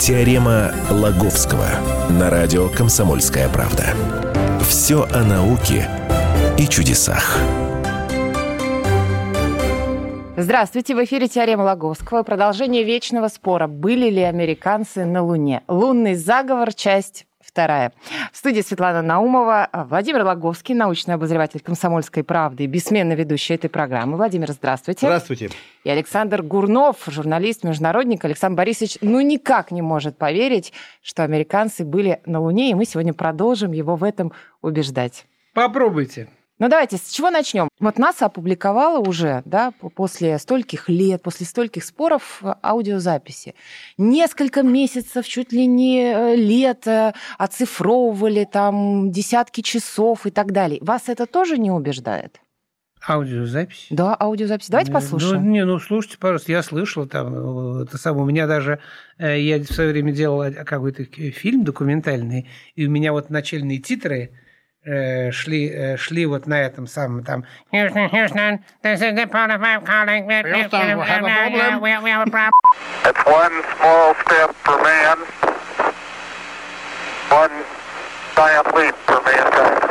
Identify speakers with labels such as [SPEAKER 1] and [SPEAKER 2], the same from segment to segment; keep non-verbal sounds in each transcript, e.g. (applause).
[SPEAKER 1] Теорема Лаговского на радио «Комсомольская правда». Все о науке и чудесах.
[SPEAKER 2] Здравствуйте, в эфире «Теорема Лаговского». Продолжение вечного спора. Были ли американцы на Луне? Лунный заговор, часть вторая. В студии Светлана Наумова, Владимир Логовский, научный обозреватель «Комсомольской правды» и бессменно ведущий этой программы. Владимир, здравствуйте.
[SPEAKER 3] Здравствуйте.
[SPEAKER 2] И Александр Гурнов, журналист, международник. Александр Борисович ну никак не может поверить, что американцы были на Луне, и мы сегодня продолжим его в этом убеждать.
[SPEAKER 3] Попробуйте.
[SPEAKER 2] Ну давайте, с чего начнем? Вот НАСА опубликовала уже, да, после стольких лет, после стольких споров э, аудиозаписи. Несколько месяцев, чуть ли не э, лет э, оцифровывали там десятки часов и так далее. Вас это тоже не убеждает?
[SPEAKER 3] Аудиозапись?
[SPEAKER 2] Да, аудиозапись. Давайте
[SPEAKER 3] ну,
[SPEAKER 2] послушаем.
[SPEAKER 3] Ну, не, ну слушайте, пожалуйста, я слышал там, это самое, у меня даже, я в свое время делал какой-то фильм документальный, и у меня вот начальные титры, э, шли, э, шли вот на этом самом там Houston, Houston, this is the part of my calling. Houston, we have a problem. We, we have a problem.
[SPEAKER 4] It's one small step for man, one giant leap for mankind.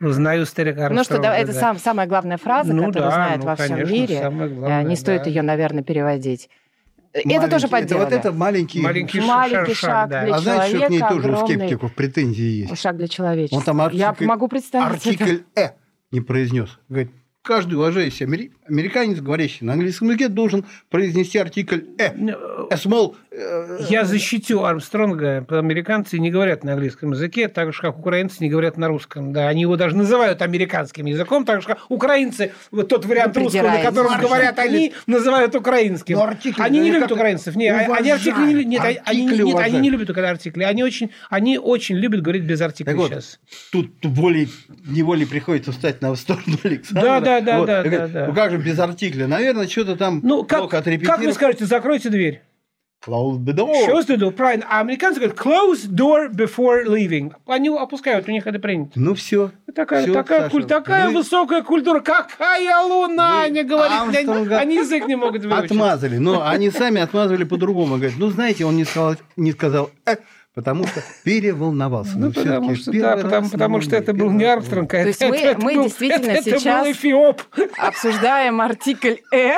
[SPEAKER 3] Ну, старика
[SPEAKER 2] Ну что, да, это сам, самая главная фраза,
[SPEAKER 3] ну,
[SPEAKER 2] которую
[SPEAKER 3] да,
[SPEAKER 2] знают
[SPEAKER 3] ну,
[SPEAKER 2] во всем
[SPEAKER 3] конечно,
[SPEAKER 2] мире.
[SPEAKER 3] главное,
[SPEAKER 2] Не стоит
[SPEAKER 3] да.
[SPEAKER 2] ее, наверное, переводить.
[SPEAKER 5] Маленький-
[SPEAKER 2] это тоже подделано.
[SPEAKER 5] Это, вот это маленький...
[SPEAKER 3] Маленький,
[SPEAKER 2] Маленький
[SPEAKER 3] шаг,
[SPEAKER 2] шаг
[SPEAKER 3] да.
[SPEAKER 2] для
[SPEAKER 5] а знаете, что к ней
[SPEAKER 2] человека
[SPEAKER 5] тоже у скептиков претензии есть?
[SPEAKER 2] Шаг для человечества.
[SPEAKER 5] Он там
[SPEAKER 2] Я
[SPEAKER 5] артикль,
[SPEAKER 2] могу представить это.
[SPEAKER 5] артикль «a» не произнес. Говорит, каждый уважающий амери- американец, говорящий на английском языке, должен произнести артикль «a». A small, э,
[SPEAKER 3] Я защитю Армстронга. Американцы не говорят на английском языке, так же, как украинцы не говорят на русском. Да, они его даже называют американским языком, так же, как украинцы, вот тот вариант
[SPEAKER 2] Вы
[SPEAKER 3] русского, на котором
[SPEAKER 5] Ну,
[SPEAKER 3] говорят
[SPEAKER 5] артикли-
[SPEAKER 3] они, называют украинским.
[SPEAKER 5] Ну, артикли,
[SPEAKER 3] они не
[SPEAKER 5] ну,
[SPEAKER 3] любят украинцев. Не, они
[SPEAKER 5] уважают.
[SPEAKER 3] артикли не, нет, они,
[SPEAKER 5] Артикли
[SPEAKER 3] нет, они не любят когда артикли. Они очень, они очень любят говорить без артиклей
[SPEAKER 5] Так вот,
[SPEAKER 3] сейчас.
[SPEAKER 5] тут волей неволей приходится встать на сторону (laughs) Александра.
[SPEAKER 3] Да, да, да,
[SPEAKER 5] Вот.
[SPEAKER 3] да,
[SPEAKER 5] И говорит,
[SPEAKER 3] да, да.
[SPEAKER 5] Ну как же без артикля? Наверное, что-то там
[SPEAKER 3] Ну, как,
[SPEAKER 5] плохо
[SPEAKER 3] как вы скажете, закройте дверь.
[SPEAKER 5] Close the door.
[SPEAKER 3] Close the door, правильно. А американцы говорят close door before leaving. Они опускают, у них это принято.
[SPEAKER 5] Ну все.
[SPEAKER 3] Такая,
[SPEAKER 5] Всё,
[SPEAKER 3] такая,
[SPEAKER 5] Саша,
[SPEAKER 3] куль- такая
[SPEAKER 5] вы
[SPEAKER 3] высокая культура. Какая луна!
[SPEAKER 5] Вы
[SPEAKER 3] Они говорят,
[SPEAKER 5] Армстронга
[SPEAKER 3] они язык не могут выучить.
[SPEAKER 5] отмазали. Но они сами отмазывали по-другому. Говорят, ну знаете, он не сказал, не сказал «э», потому что переволновался.
[SPEAKER 3] Ну,
[SPEAKER 5] Но
[SPEAKER 3] потому что, да, потому,
[SPEAKER 5] на
[SPEAKER 3] потому что это был не. Армстронг, а
[SPEAKER 2] То есть
[SPEAKER 3] это,
[SPEAKER 2] мы-
[SPEAKER 3] это
[SPEAKER 2] мы
[SPEAKER 3] был-
[SPEAKER 2] действительно
[SPEAKER 3] это, это
[SPEAKER 2] сейчас-
[SPEAKER 3] был Эфиоп.
[SPEAKER 2] Обсуждаем артикль «э»,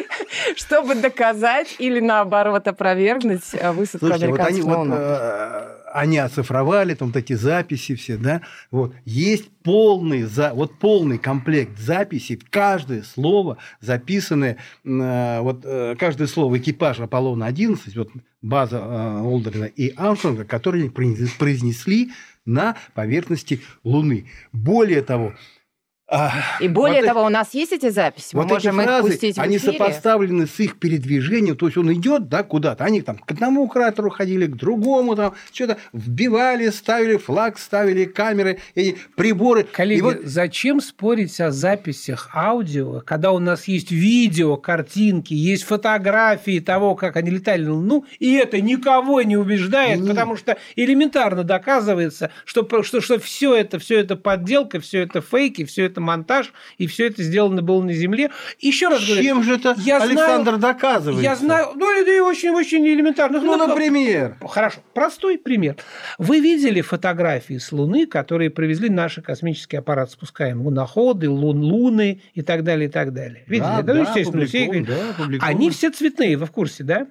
[SPEAKER 2] (laughs) чтобы доказать или, наоборот, опровергнуть э, высадку
[SPEAKER 5] Слушайте, вот они,
[SPEAKER 2] американцев на
[SPEAKER 5] вот, э, они оцифровали там эти записи все, да, вот есть полный, за, вот полный комплект записей, каждое слово записанное, э, вот э, каждое слово экипажа Аполлона 11, вот база э, Олдрина и Армстронга, которые произнесли на поверхности Луны. Более того,
[SPEAKER 2] И более
[SPEAKER 5] вот
[SPEAKER 2] того, у нас есть эти записи, мы
[SPEAKER 5] вот эти
[SPEAKER 2] можем их
[SPEAKER 5] фразы,
[SPEAKER 2] пустить в
[SPEAKER 5] они
[SPEAKER 2] эфире.
[SPEAKER 5] сопоставлены с их передвижением, то есть он идет, да, куда-то, они там к одному кратеру ходили, к другому, там что-то вбивали, ставили флаг, ставили камеры, эти приборы.
[SPEAKER 3] Коллеги,
[SPEAKER 5] И вот
[SPEAKER 3] зачем спорить о записях аудио, когда у нас есть видео, картинки, есть фотографии того, как они летали на Луну, и это никого не убеждает,
[SPEAKER 5] Не.
[SPEAKER 3] потому что элементарно доказывается, что, что, что все это, все это подделка, все это фейки, все это монтаж, и все это сделано было на Земле. Еще раз говорю,
[SPEAKER 5] чем же это
[SPEAKER 3] я
[SPEAKER 5] Александр
[SPEAKER 3] знаю-
[SPEAKER 5] доказывает?
[SPEAKER 3] я знаю, ну это очень-очень элементарно.
[SPEAKER 5] Ну, например.
[SPEAKER 3] Хорошо, простой пример. Вы видели фотографии с Луны, которые привезли наши космические аппараты, спускаем луноходы, лун, луны и так далее, и так далее. Видели?
[SPEAKER 5] Да,
[SPEAKER 3] ну,
[SPEAKER 5] да,
[SPEAKER 3] естественно, все их видели.
[SPEAKER 5] да, опубликован.
[SPEAKER 3] Они все цветные, вы в курсе, да?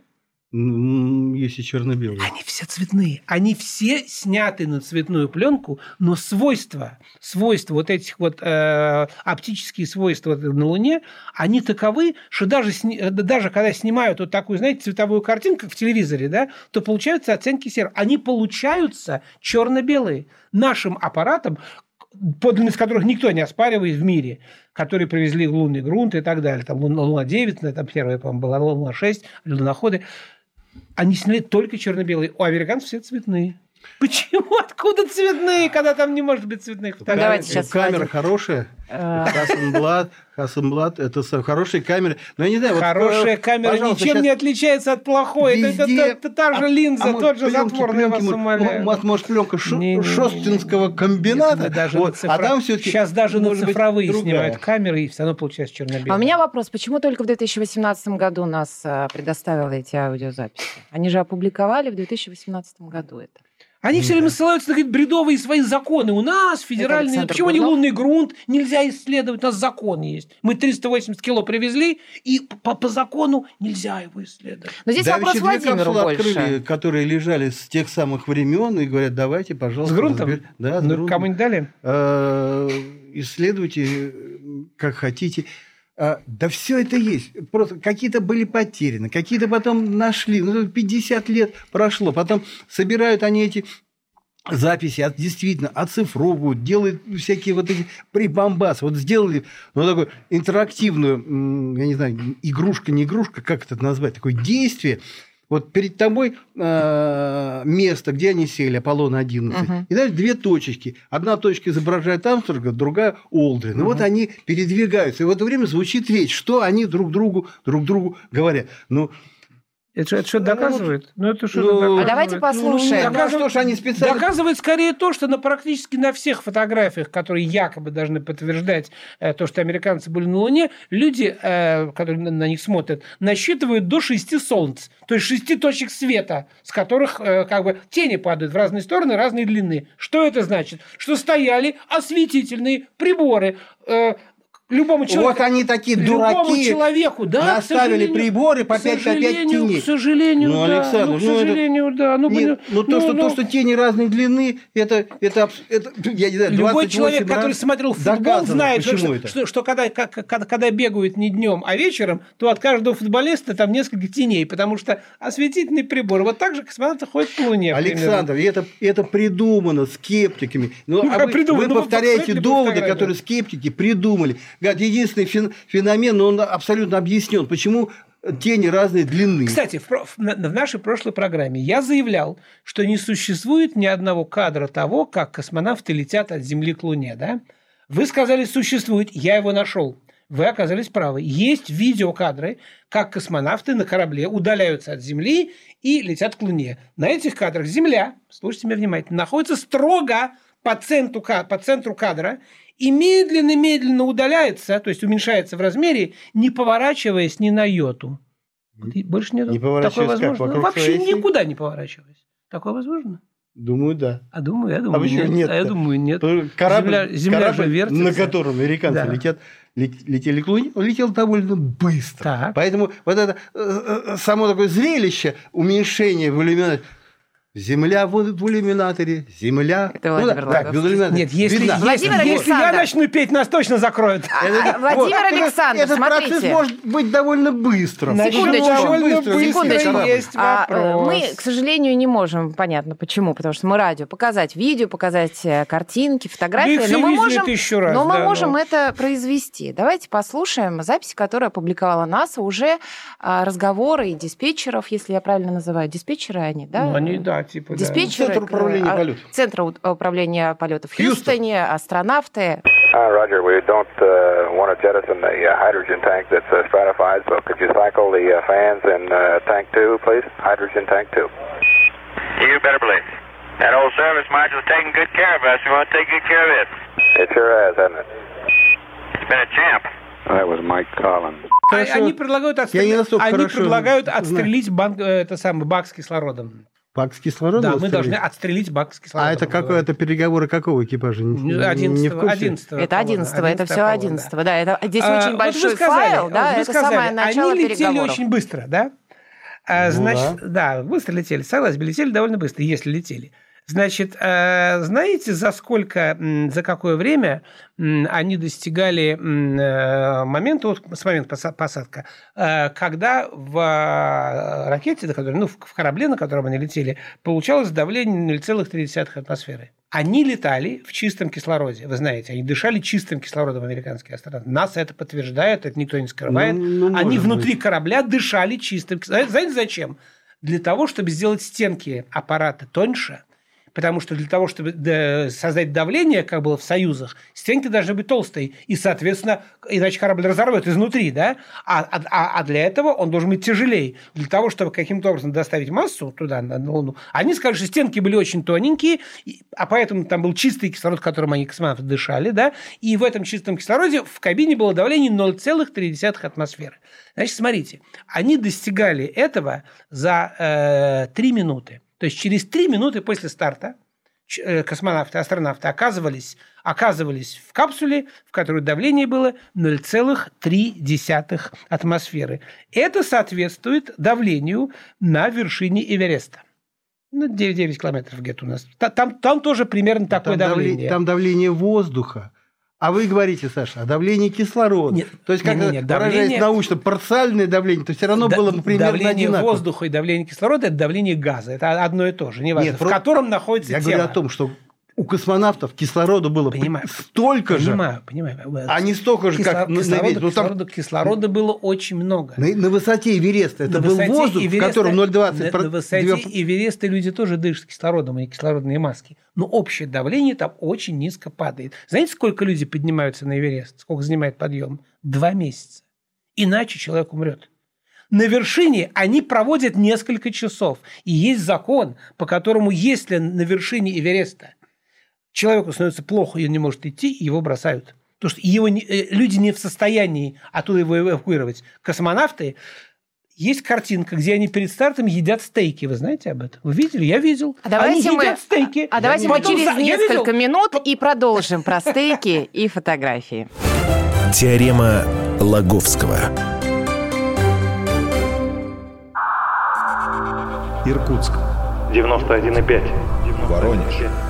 [SPEAKER 5] Если черно-белый.
[SPEAKER 3] Они все цветные. Они все сняты на цветную пленку, но свойства, свойства вот этих вот э, оптические свойства на Луне, они таковы, что даже, э, даже когда снимают вот такую, знаете, цветовую картинку, как в телевизоре, да, то получаются оценки серых. Они получаются черно-белые. Нашим аппаратом, подлинность которых никто не оспаривает в мире, которые привезли в лунный грунт и так далее. Там Луна- Луна-9, там первая, по-моему, была Луна-6, луноходы. Они сняли только черно-белые. У американцев все цветные. Почему? Откуда цветные, когда там не может быть цветных фотографий?
[SPEAKER 2] давайте сейчас
[SPEAKER 5] Камера хорошая.
[SPEAKER 2] Э,
[SPEAKER 5] Хасенблат, Хасенблат, это хорошие камеры. Но я не знаю, вот,
[SPEAKER 3] Хорошая
[SPEAKER 5] э,
[SPEAKER 3] камера ничем
[SPEAKER 5] щас
[SPEAKER 3] не отличается от плохой. Это, это-
[SPEAKER 5] везде-
[SPEAKER 3] это- это та же
[SPEAKER 5] а-
[SPEAKER 3] линза,
[SPEAKER 5] а
[SPEAKER 3] тот же
[SPEAKER 5] пленки,
[SPEAKER 3] затвор, я вас
[SPEAKER 5] пленки,
[SPEAKER 3] умоляю.
[SPEAKER 5] может, может, пленка Шо-
[SPEAKER 3] Не-не-не.
[SPEAKER 5] Шостинского комбината,
[SPEAKER 3] Нет, даже
[SPEAKER 5] вот,
[SPEAKER 3] на цифра-
[SPEAKER 5] а там все-таки
[SPEAKER 3] Сейчас даже на
[SPEAKER 5] может быть,
[SPEAKER 3] цифровые
[SPEAKER 5] другая.
[SPEAKER 3] снимают камеры, и все равно получается черно-белое.
[SPEAKER 2] А у меня вопрос, почему только в 2018 году нас а, предоставила эти аудиозаписи? Они же опубликовали в 2018 году это.
[SPEAKER 3] Они все время ссылаются на какие-то бредовые свои законы. У нас федеральные... Почему не
[SPEAKER 2] Бурнов.
[SPEAKER 3] лунный грунт? Нельзя исследовать, у нас закон есть. Мы 380 кило привезли, и по, по закону нельзя его исследовать.
[SPEAKER 2] Но здесь
[SPEAKER 5] Да,
[SPEAKER 2] вопрос Владимиру больше.
[SPEAKER 5] открыли, которые лежали с тех самых времен, и говорят, давайте, пожалуйста.
[SPEAKER 3] С грунтом?
[SPEAKER 5] разбер- Да, с
[SPEAKER 3] Ну,
[SPEAKER 5] грунтом.
[SPEAKER 3] кому-нибудь дали?
[SPEAKER 5] Э, исследуйте, э, как хотите. А, Да все это есть. Просто какие-то были потеряны, какие-то потом нашли. Ну, 50 лет прошло. Потом собирают они эти записи, от- действительно, оцифровывают, делают всякие вот эти прибамбасы. Вот сделали, ну, такую интерактивную, я не знаю, игрушка, не игрушка, как это назвать, такое действие. Вот перед тобой э, место, где они сели, Аполлон-11.
[SPEAKER 2] Мгм.
[SPEAKER 5] И дальше две точечки. Одна точка изображает Амстерга, другая Олдрин. И вот они передвигаются. И в это время звучит речь, что они друг другу, друг другу говорят. Ну,
[SPEAKER 3] Это, что- это что доказывает? Ну, это что
[SPEAKER 5] Ну,
[SPEAKER 3] доказывает?
[SPEAKER 2] А давайте
[SPEAKER 5] ну,
[SPEAKER 2] послушаем.
[SPEAKER 5] ну, а что ж они специально...
[SPEAKER 3] Доказывает скорее то, что на практически на всех фотографиях, которые якобы должны подтверждать э, то, что американцы были на Луне, люди, э, которые на, на них смотрят, насчитывают до шести солнц, то есть шести точек света, с которых э, как бы тени падают в разные стороны, разной длины. Что это значит? Что стояли осветительные приборы. Любому человеку.
[SPEAKER 5] Вот они такие
[SPEAKER 3] Любому
[SPEAKER 5] дураки.
[SPEAKER 3] человеку, да, к
[SPEAKER 5] наставили приборы по
[SPEAKER 3] К
[SPEAKER 5] 5 по 5
[SPEAKER 3] сожалению,
[SPEAKER 5] теней.
[SPEAKER 3] К сожалению,
[SPEAKER 5] Ну,
[SPEAKER 3] да.
[SPEAKER 5] Александр,
[SPEAKER 3] ну, к
[SPEAKER 5] ну, это-
[SPEAKER 3] сожалению, да. Ну,
[SPEAKER 5] Нет,
[SPEAKER 3] ну,
[SPEAKER 5] ну, то, что,
[SPEAKER 3] ну,
[SPEAKER 5] то, что тени разной длины, это, это, это, я не знаю,
[SPEAKER 3] Любой
[SPEAKER 5] 28
[SPEAKER 3] человек, который смотрел футбол, знает, что,
[SPEAKER 5] это.
[SPEAKER 3] что, что когда, как- когда, когда бегают не днем, а вечером, то от каждого футболиста там несколько теней, потому что осветительный прибор. Вот так же космонавты ходят по Луне.
[SPEAKER 5] Александр, это, это придумано скептиками. Ну,
[SPEAKER 3] Ну,
[SPEAKER 5] а
[SPEAKER 3] как
[SPEAKER 5] вы,
[SPEAKER 3] придумано?
[SPEAKER 5] вы
[SPEAKER 3] Ну,
[SPEAKER 5] повторяете доводы, которые скептики придумали. Говорят, единственный фен- феномен, но он абсолютно объяснен, почему тени разной длины.
[SPEAKER 3] Кстати, в, в в нашей прошлой программе я заявлял, что не существует ни одного кадра того, как космонавты летят от Земли к Луне. Да? Вы сказали, существует, я его нашел. Вы оказались правы. Есть видеокадры, как космонавты на корабле удаляются от Земли и летят к Луне. На этих кадрах Земля, слушайте меня внимательно, находится строго по центру, по центру кадра и медленно-медленно удаляется, то есть уменьшается в размере, не поворачиваясь ни на йоту. И больше нет.
[SPEAKER 5] Не поворачиваясь
[SPEAKER 3] Такое
[SPEAKER 5] как,
[SPEAKER 3] возможно?
[SPEAKER 5] вокруг
[SPEAKER 3] Вообще
[SPEAKER 5] оси?
[SPEAKER 3] никуда не поворачиваясь. Такое возможно?
[SPEAKER 5] Думаю, да.
[SPEAKER 3] А думаю, я думаю,
[SPEAKER 5] почему
[SPEAKER 3] нет.
[SPEAKER 5] нет-то?
[SPEAKER 3] А я думаю, нет.
[SPEAKER 5] Корабль,
[SPEAKER 3] Земля- Земля же
[SPEAKER 5] корабль,
[SPEAKER 3] вертится.
[SPEAKER 5] на котором американцы
[SPEAKER 3] Да.
[SPEAKER 5] летят, лет- летели к Луне, он летел довольно быстро.
[SPEAKER 3] Так.
[SPEAKER 5] Поэтому вот это э, э, само такое зрелище уменьшения в иллюминаторе. Земля в, в иллюминаторе, земля.
[SPEAKER 2] Это Владимир
[SPEAKER 5] да, без иллюминатора.
[SPEAKER 3] Нет, если,
[SPEAKER 5] Видна.
[SPEAKER 3] если,
[SPEAKER 2] Владимир
[SPEAKER 3] если я начну петь, нас точно закроют.
[SPEAKER 2] А, а, Владимир
[SPEAKER 5] вот,
[SPEAKER 2] Александр,
[SPEAKER 5] этот
[SPEAKER 2] смотрите.
[SPEAKER 5] процесс может быть довольно быстрым.
[SPEAKER 2] Секундочку.
[SPEAKER 3] довольно
[SPEAKER 5] Быстро,
[SPEAKER 2] секундочку.
[SPEAKER 3] есть
[SPEAKER 2] А, э,
[SPEAKER 3] вопрос.
[SPEAKER 2] мы, к сожалению, не можем, понятно почему, потому что мы радио, показать видео, показать э, картинки, фотографии,
[SPEAKER 3] Да
[SPEAKER 2] но мы можем,
[SPEAKER 3] тысячу раз,
[SPEAKER 2] но мы
[SPEAKER 3] да,
[SPEAKER 2] можем
[SPEAKER 3] но-
[SPEAKER 2] это произвести. Давайте послушаем запись, которую опубликовала НАСА, уже а, разговоры и диспетчеров, если я правильно называю, диспетчеры они, да?
[SPEAKER 3] Ну, они, да, типа, да.
[SPEAKER 2] Диспетчеры,
[SPEAKER 5] Центр управления
[SPEAKER 2] а,
[SPEAKER 5] полетов.
[SPEAKER 2] Центр управления полетов в
[SPEAKER 5] Хьюстон.
[SPEAKER 2] Хьюстоне, астронавты.
[SPEAKER 4] Uh, Roger, we don't uh, want to jettison the uh, hydrogen tank that's uh, stratified, so could you cycle the uh, fans in uh, tank two, please? Hydrogen tank two.
[SPEAKER 6] You better believe. That old service marshal's taking good care of us. We want to take good care of it.
[SPEAKER 4] It sure has, hasn't it?
[SPEAKER 6] It's been a champ.
[SPEAKER 4] That was Mike Collins.
[SPEAKER 3] А-
[SPEAKER 5] Хорошо.
[SPEAKER 3] Они предлагают,
[SPEAKER 5] Я
[SPEAKER 3] отстрелить,
[SPEAKER 5] не настолько
[SPEAKER 3] они предлагают отстрелить банк, э, это самый бак с кислородом.
[SPEAKER 5] Пак с кислородом
[SPEAKER 3] Да, мы должны отстрелить бак с кислородом.
[SPEAKER 5] А это какое? Это переговоры какого экипажа? Не- не в
[SPEAKER 3] 11
[SPEAKER 5] курсе?
[SPEAKER 3] 11
[SPEAKER 2] Это 11 это все 11 да. Это, здесь
[SPEAKER 3] А,
[SPEAKER 2] очень
[SPEAKER 3] вот
[SPEAKER 2] большой
[SPEAKER 3] вы сказали,
[SPEAKER 2] файл, да, это
[SPEAKER 3] сказали,
[SPEAKER 2] самое начало
[SPEAKER 3] Они летели
[SPEAKER 2] переговоров.
[SPEAKER 3] очень быстро, да? А,
[SPEAKER 5] Ну
[SPEAKER 3] значит, да. быстро летели. Согласен, летели довольно быстро, если летели. Значит, э, знаете, за сколько, за какое время они достигали э, момента, вот с момента поса- посадка, э, когда в ракете, на которой, ну, в корабле, на котором они летели, получалось давление 0,3 атмосферы. Они летали в чистом кислороде, вы знаете, они дышали чистым кислородом, американские астронавты. Нас это подтверждает, это никто не скрывает.
[SPEAKER 5] Ну, ну,
[SPEAKER 3] они внутри
[SPEAKER 5] быть.
[SPEAKER 3] корабля дышали чистым кислородом. Знаете, зачем? Для того, чтобы сделать стенки аппарата тоньше, Потому что для того, чтобы да, создать давление, как было в союзах, стенки должны быть толстые. И, соответственно, иначе корабль разорвет изнутри, да? А, а, а для этого он должен быть тяжелее. Для того, чтобы каким-то образом доставить массу туда, на Луну, они сказали, что стенки были очень тоненькие, а поэтому там был чистый кислород, которым они космонавты дышали, да? И в этом чистом кислороде в кабине было давление 0,3 атмосферы. Значит, смотрите, они достигали этого за э, 3 минуты. То есть через 3 минуты после старта э, космонавты, астронавты оказывались, оказывались в капсуле, в которой давление было 0,3 атмосферы. Это соответствует давлению на вершине Эвереста. Ну, 9, 9 километров где-то у нас. Там, там тоже примерно такое
[SPEAKER 5] там
[SPEAKER 3] давление.
[SPEAKER 5] Там давление воздуха. А вы говорите, Саша, о давлении кислорода. Нет, то есть, как нет, нет, выражаясь давление... научно, парциальное давление, то все равно да, было бы примерно
[SPEAKER 3] Давление
[SPEAKER 5] одинаково.
[SPEAKER 3] воздуха и давление кислорода – это давление газа. Это одно и то же, неважно, нет, в просто... котором находится
[SPEAKER 5] Я
[SPEAKER 3] тело.
[SPEAKER 5] говорю о том, что у космонавтов кислорода было понимаю, столько
[SPEAKER 3] понимаю,
[SPEAKER 5] же,
[SPEAKER 3] понимаю, понимаю.
[SPEAKER 5] а не столько же,
[SPEAKER 3] Кисло...
[SPEAKER 5] как
[SPEAKER 3] кислорода,
[SPEAKER 5] на Эвересте.
[SPEAKER 3] Кислорода, там... кислорода было очень много.
[SPEAKER 5] На, на высоте Эвереста. Это на был воздух, Эвереста, в котором 0,20.
[SPEAKER 3] На, на высоте 2... Эвереста люди тоже дышат кислородом и кислородные маски. Но общее давление там очень низко падает. Знаете, сколько люди поднимаются на Эверест? Сколько занимает подъем? Два месяца. Иначе человек умрет. На вершине они проводят несколько часов. И есть закон, по которому, если на вершине Эвереста человеку становится плохо, и он не может идти, его бросают. Потому что его не, э, люди не в состоянии оттуда его эвакуировать. Космонавты есть картинка, где они перед стартом едят стейки. Вы знаете об этом? Вы видели? Я видел.
[SPEAKER 2] А давайте
[SPEAKER 3] они
[SPEAKER 2] мы,
[SPEAKER 3] едят стейки.
[SPEAKER 2] А, а давайте мы через несколько минут и продолжим про стейки и фотографии.
[SPEAKER 1] Теорема Лаговского.
[SPEAKER 7] Иркутск. 91,5.
[SPEAKER 8] Воронеж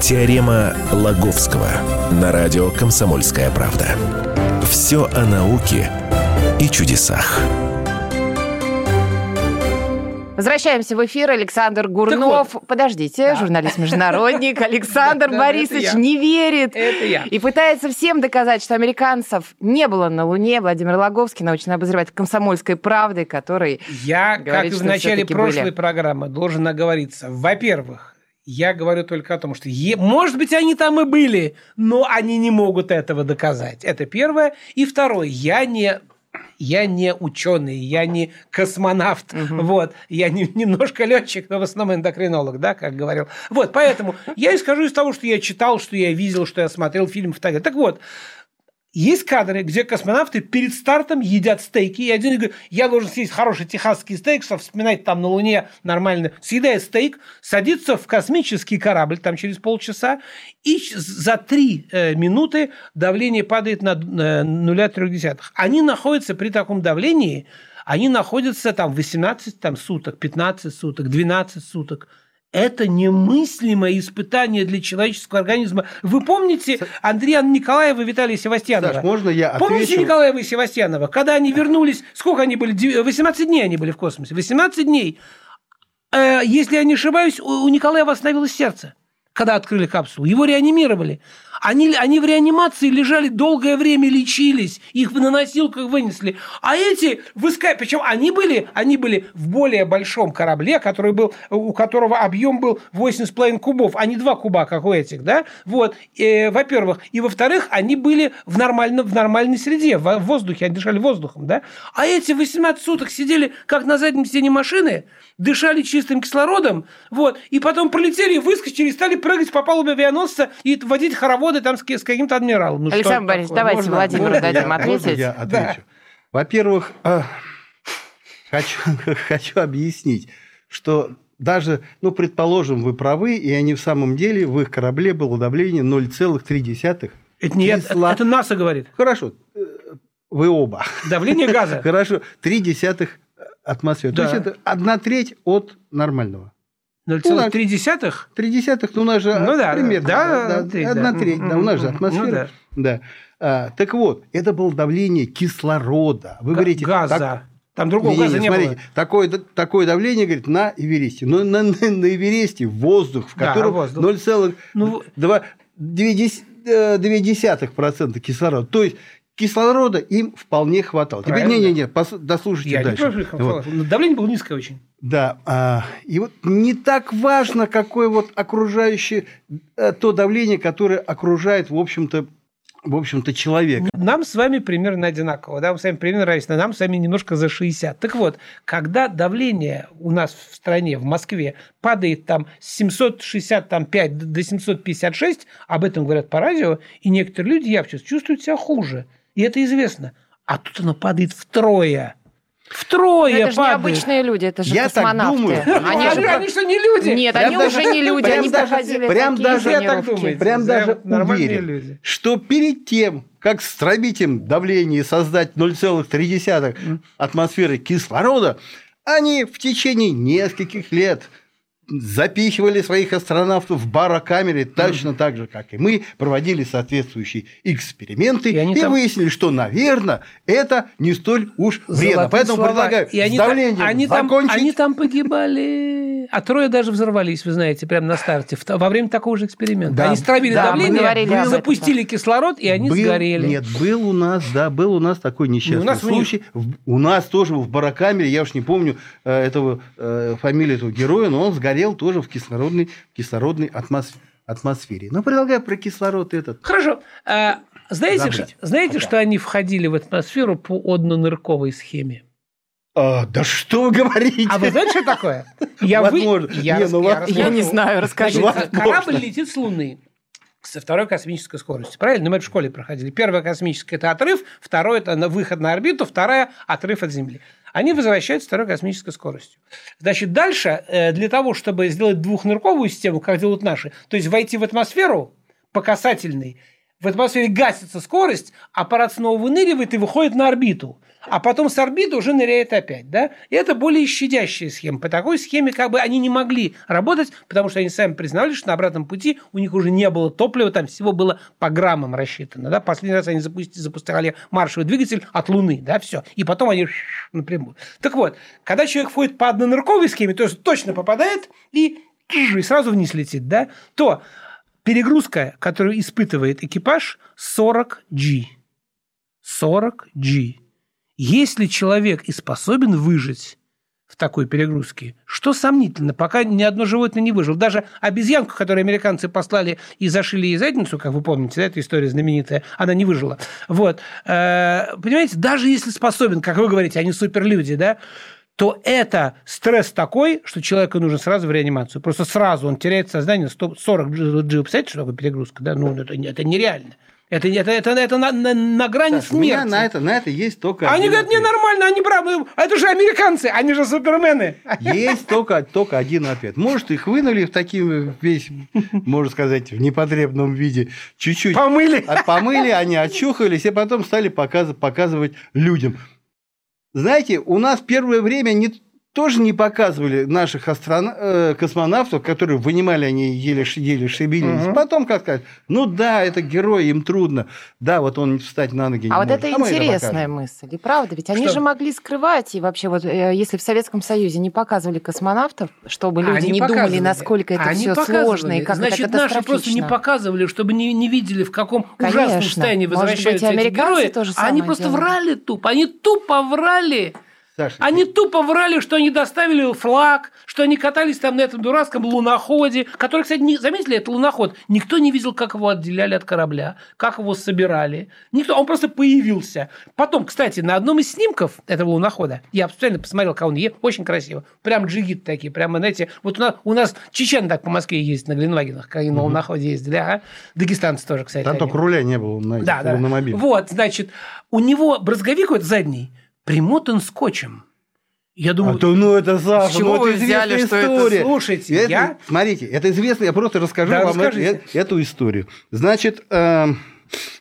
[SPEAKER 1] Теорема Лаговского на радио «Комсомольская правда». Все о науке и чудесах.
[SPEAKER 2] Возвращаемся в эфир. Александр Гурнов. Вот. Подождите, да. журналист-международник (laughs) Александр Борисович не верит.
[SPEAKER 3] Это я.
[SPEAKER 2] И пытается всем доказать, что американцев не было на Луне. Владимир Логовский, научный обозреватель комсомольской правды, который
[SPEAKER 3] Я, как и в начале прошлой программы, должен оговориться. Во-первых, я говорю только о том, что, е- может быть, они там и были, но они не могут этого доказать. Это первое. И второе, я не я не ученый, я не космонавт, угу. вот, я не, немножко летчик, но в основном эндокринолог, да, как говорил. Вот, поэтому я исхожу из того, что я читал, что я видел, что я смотрел фильм, фотографии. Так вот, есть кадры, где космонавты перед стартом едят стейки, и один говорит, я должен съесть хороший техасский стейк, чтобы вспоминать там на Луне нормально. Съедает стейк, садится в космический корабль там через полчаса, и за три э, минуты давление падает на 0,3. Они находятся при таком давлении, они находятся там 18 там, суток, 15 суток, 12 суток – это немыслимое испытание для человеческого организма. Вы помните Андрея Николаева и Виталия Севастьянова?
[SPEAKER 5] Саш, можно я
[SPEAKER 3] отвечу? Помните Николаева и Севастьянова? Когда они вернулись, сколько они были? 18 дней они были в космосе. 18 дней. Э, если я не ошибаюсь, у Николаева остановилось сердце, когда открыли капсулу. Его реанимировали. Они, они в реанимации лежали долгое время, лечились, их на носилках вынесли. А эти, выска... причем они были, они были в более большом корабле, который был, у которого объем был 8,5 кубов, а не 2 куба, как у этих, да? Вот, э, во-первых. И во-вторых, они были в, нормально, в нормальной среде, в воздухе, они дышали воздухом, да? А эти 18 суток сидели, как на заднем сиденье машины, дышали чистым кислородом, вот, и потом пролетели, выскочили, стали прыгать по палубе авианосца и водить хоровод хороводы там с, с каким-то адмиралом. Ну,
[SPEAKER 2] Александр Борисович, давайте можно, Владимиру можно дадим
[SPEAKER 5] я,
[SPEAKER 2] ответить. Можно
[SPEAKER 5] я отвечу? Да. Во-первых, э, хочу, (laughs) хочу объяснить, что даже, ну, предположим, вы правы, и они в самом деле, в их корабле было давление 0,3.
[SPEAKER 3] Это не кисла... это НАСА говорит.
[SPEAKER 5] Хорошо, э, вы оба.
[SPEAKER 3] Давление газа. (laughs)
[SPEAKER 5] Хорошо, 3 десятых атмосферы. Да. То есть это одна треть от нормального.
[SPEAKER 3] 0,3?
[SPEAKER 5] Три десятых, ну у нас же
[SPEAKER 3] Ну да,
[SPEAKER 5] примерно
[SPEAKER 3] да,
[SPEAKER 5] да,
[SPEAKER 3] треть,
[SPEAKER 5] одна
[SPEAKER 3] да.
[SPEAKER 5] треть, да, у нас же
[SPEAKER 3] Мгм.
[SPEAKER 5] атмосфера.
[SPEAKER 3] Ну
[SPEAKER 5] да. А, так вот, это было давление кислорода. Вы
[SPEAKER 3] Га-
[SPEAKER 5] говорите,
[SPEAKER 3] газа.
[SPEAKER 5] так-
[SPEAKER 3] Там другого
[SPEAKER 5] Не,
[SPEAKER 3] газа
[SPEAKER 5] не,
[SPEAKER 3] не
[SPEAKER 5] смотрите,
[SPEAKER 3] было.
[SPEAKER 5] Такое, такое давление, говорит, на Эвересте. Но на, на, на Эвересте воздух, в
[SPEAKER 3] Да,
[SPEAKER 5] котором
[SPEAKER 3] воздух.
[SPEAKER 5] 0,2% процента кислорода. То есть кислорода им вполне хватало. Теперь,
[SPEAKER 3] Правильно.
[SPEAKER 5] не-не-не, пос- дослушайте
[SPEAKER 3] Я не
[SPEAKER 5] дальше.
[SPEAKER 3] как
[SPEAKER 5] Вот.
[SPEAKER 3] Давление было низкое очень.
[SPEAKER 5] Да, а, и вот не так важно, какое вот окружающее э, то давление, которое окружает, в общем-то, в общем-то, человека.
[SPEAKER 3] Нам с вами примерно одинаково, да, мы с вами примерно равенство, нам с вами немножко за 60. Так вот, когда давление у нас в стране, в Москве, падает там с 765 до 756, об этом говорят по радио, и некоторые люди, я чувствуют себя хуже, и это известно. А тут оно падает втрое. Втрое
[SPEAKER 2] это же не
[SPEAKER 3] падает.
[SPEAKER 2] обычные люди, это же
[SPEAKER 5] Я так
[SPEAKER 2] космонавты.
[SPEAKER 5] думаю.
[SPEAKER 2] Они, же...
[SPEAKER 3] они что, не люди?
[SPEAKER 2] Нет,
[SPEAKER 5] Прям
[SPEAKER 2] они
[SPEAKER 5] даже-
[SPEAKER 2] уже не люди,
[SPEAKER 5] прям
[SPEAKER 2] они
[SPEAKER 5] даже-
[SPEAKER 2] проходили
[SPEAKER 5] прям
[SPEAKER 2] такие
[SPEAKER 5] даже-
[SPEAKER 3] Я так думаю.
[SPEAKER 5] Прям
[SPEAKER 3] Да,
[SPEAKER 5] даже уверен,
[SPEAKER 3] люди.
[SPEAKER 5] что перед тем, как стробить им давление и создать 0,3 атмосферы кислорода, они в течение нескольких лет запихивали своих астронавтов в барокамере точно так же, как и мы, проводили соответствующие эксперименты и,
[SPEAKER 3] они там-
[SPEAKER 5] выяснили, что, наверное, это не столь уж вредно.
[SPEAKER 3] Золотые
[SPEAKER 5] Поэтому
[SPEAKER 3] слова.
[SPEAKER 5] предлагаю
[SPEAKER 3] и они,
[SPEAKER 5] с
[SPEAKER 3] там-
[SPEAKER 5] давлением
[SPEAKER 3] они, там,
[SPEAKER 5] закончить.
[SPEAKER 3] они там погибали, а трое даже взорвались, вы знаете, прямо на старте, во время такого же эксперимента.
[SPEAKER 5] Да,
[SPEAKER 3] они стравили
[SPEAKER 5] да,
[SPEAKER 3] давление,
[SPEAKER 2] говорили об этом,
[SPEAKER 3] запустили кислород, и они
[SPEAKER 5] Был-
[SPEAKER 3] сгорели.
[SPEAKER 5] Нет, был у нас, да, был у нас такой несчастный
[SPEAKER 3] Ну, у нас у них-
[SPEAKER 5] случай. В- У нас тоже в барокамере, я уж не помню э, этого э, фамилию этого героя, но он сгорел тоже в кислородной, кислородной атмос- атмосфере. Но предлагаю про кислород этот.
[SPEAKER 3] Хорошо. А, знаете,
[SPEAKER 5] Забыть.
[SPEAKER 3] что, знаете
[SPEAKER 5] Пока.
[SPEAKER 3] что они входили в атмосферу по однонырковой схеме?
[SPEAKER 5] А, да что вы говорите?
[SPEAKER 3] А вы знаете, что такое? Я, вы- я
[SPEAKER 5] Не,
[SPEAKER 3] рас-
[SPEAKER 5] ну,
[SPEAKER 3] я.
[SPEAKER 2] Я не знаю, расскажите.
[SPEAKER 3] Значит, корабль летит с Луны со второй космической скоростью. Правильно? Ну, Мы это в школе проходили. Первая космическая – это отрыв, второй – это на выход на орбиту, вторая – отрыв от Земли. Они возвращаются второй космической скоростью. Значит, дальше э, для того, чтобы сделать двухнырковую систему, как делают наши, то есть войти в атмосферу по касательной, в атмосфере гасится скорость, аппарат снова выныривает и выходит на орбиту. А потом с орбиты уже ныряет опять. Да? И это более щадящая схема. По такой схеме как бы они не могли работать, потому что они сами признавали, что на обратном пути у них уже не было топлива, там всего было по граммам рассчитано. Да? Последний раз они запустили, запускали маршевый двигатель от Луны. Да? Все. И потом они (laughs) напрямую. Так вот, когда человек входит по однонырковой схеме, то есть точно попадает и, и сразу вниз летит, да? то перегрузка, которую испытывает экипаж, 40G. 40G. Если человек и способен выжить в такой перегрузке, что сомнительно, пока ни одно животное не выжило. Даже обезьянку, которую американцы послали и зашили ей задницу, как вы помните, да, эта история знаменитая, она не выжила. Вот. Э, Понимаете, даже если способен, как вы говорите, они суперлюди, да, то это стресс такой, что человеку нужно сразу в реанимацию. Просто сразу он теряет сознание 100, 40 G. Представляете, что такое перегрузка? Да? Ну, это, это нереально. Это, это, это, это на, на, на грани
[SPEAKER 5] Саш, у меня
[SPEAKER 3] смерти.
[SPEAKER 5] на это, на это есть только
[SPEAKER 3] Они говорят, не
[SPEAKER 5] ответ.
[SPEAKER 3] нормально, они правы. А Это же американцы, они же супермены.
[SPEAKER 5] Есть только, только один ответ. Может, их вынули в таким весь, можно сказать, в непотребном виде. Чуть-чуть
[SPEAKER 3] Помыли.
[SPEAKER 5] помыли, они очухались, и потом стали показ- показывать людям. Знаете, у нас первое время не, тоже не показывали наших астрона- э, космонавтов, которые вынимали, они еле, еле шевелились.
[SPEAKER 3] Мгм.
[SPEAKER 5] Потом как сказать, ну да, это герой, им трудно. Да, вот он встать на ноги не
[SPEAKER 2] А вот
[SPEAKER 5] может.
[SPEAKER 2] это
[SPEAKER 5] мы
[SPEAKER 2] интересная
[SPEAKER 5] покажем.
[SPEAKER 2] мысль. И правда, ведь они
[SPEAKER 3] Что?
[SPEAKER 2] же могли скрывать. И вообще, вот э, если в Советском Союзе не показывали космонавтов, чтобы люди
[SPEAKER 3] Они
[SPEAKER 2] не думали, насколько это
[SPEAKER 3] Они
[SPEAKER 2] все
[SPEAKER 3] показывали.
[SPEAKER 2] сложно и как
[SPEAKER 3] Значит,
[SPEAKER 2] это
[SPEAKER 3] наши просто не показывали, чтобы не, не видели, в каком ужасном
[SPEAKER 2] Конечно.
[SPEAKER 3] состоянии
[SPEAKER 2] Может быть,
[SPEAKER 3] возвращаются эти
[SPEAKER 2] американцы
[SPEAKER 3] герои.
[SPEAKER 2] то же
[SPEAKER 3] а они просто
[SPEAKER 2] делали.
[SPEAKER 3] врали тупо. Они тупо врали.
[SPEAKER 5] Саша,
[SPEAKER 3] Они тупо врали, что они доставили флаг, что они катались там на этом дурацком луноходе, который, кстати, не, заметили, это луноход. Никто не видел, как его отделяли от корабля, как его собирали. Никто, он просто появился. Потом, кстати, на одном из снимков этого лунохода, я специально посмотрел, как он едет, очень красиво. Прям джигит такие, прямо, знаете, вот у нас, у нас чечен так по Москве ездит на Гленвагенах, как и на луноходе ездили, ага. Дагестанцы тоже, кстати.
[SPEAKER 5] Там
[SPEAKER 3] они.
[SPEAKER 5] только руля не было на,
[SPEAKER 3] Да, да.
[SPEAKER 5] на мобиле.
[SPEAKER 3] Вот, значит, у него брызговик вот задний примотан скотчем. Я думаю,
[SPEAKER 5] А то, ну это Саша,
[SPEAKER 2] С чего
[SPEAKER 5] ну,
[SPEAKER 2] вы
[SPEAKER 5] это
[SPEAKER 2] взяли, что это?
[SPEAKER 5] история.
[SPEAKER 3] Слушайте,
[SPEAKER 5] Это-
[SPEAKER 3] я-
[SPEAKER 5] Смотрите, это известно, я просто расскажу
[SPEAKER 3] Да,
[SPEAKER 5] вам эту,
[SPEAKER 3] расскажите.
[SPEAKER 5] э- эту историю. Значит, эм,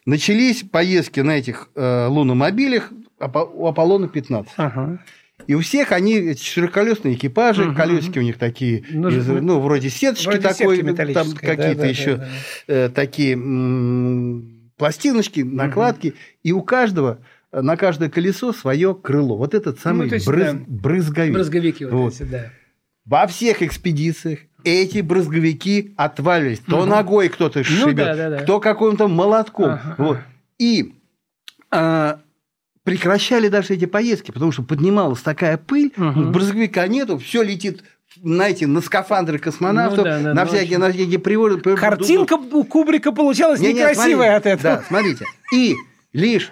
[SPEAKER 5] начались поездки на этих э, луномобилях у Аполлона-15.
[SPEAKER 3] Ага.
[SPEAKER 5] И у всех они эти широколесные экипажи, колесики у них такие,
[SPEAKER 3] Ну,
[SPEAKER 5] из-
[SPEAKER 3] ну,
[SPEAKER 5] ну, вроде сеточки
[SPEAKER 3] вроде
[SPEAKER 5] такой,
[SPEAKER 3] сетки
[SPEAKER 5] там
[SPEAKER 3] металлической, да,
[SPEAKER 5] какие-то
[SPEAKER 3] да,
[SPEAKER 5] еще
[SPEAKER 3] да, да.
[SPEAKER 5] э, такие м, пластиночки, накладки, и у каждого э, на каждое колесо свое крыло. Вот этот самый
[SPEAKER 3] Ну, то есть,
[SPEAKER 5] брыз-
[SPEAKER 3] да.
[SPEAKER 5] брызговик.
[SPEAKER 3] Брызговики вот,
[SPEAKER 5] Вот.
[SPEAKER 3] эти, да.
[SPEAKER 5] Во всех экспедициях эти брызговики отваливались. То
[SPEAKER 3] Мгм.
[SPEAKER 5] ногой кто-то
[SPEAKER 3] Ну
[SPEAKER 5] шибет,
[SPEAKER 3] да, да, да.
[SPEAKER 5] кто каким-то молотком.
[SPEAKER 3] Ага,
[SPEAKER 5] Вот. И а, прекращали даже эти поездки, потому что поднималась такая пыль,
[SPEAKER 3] Мгм.
[SPEAKER 5] брызговика нету, все летит знаете, на скафандры космонавтов,
[SPEAKER 3] Ну да, да,
[SPEAKER 5] на
[SPEAKER 3] ну
[SPEAKER 5] всякие, на всякие приводы.
[SPEAKER 3] Картинка у Кубрика получалась
[SPEAKER 5] Не-не,
[SPEAKER 3] некрасивая
[SPEAKER 5] смотрите,
[SPEAKER 3] от этого.
[SPEAKER 5] Да, смотрите. И лишь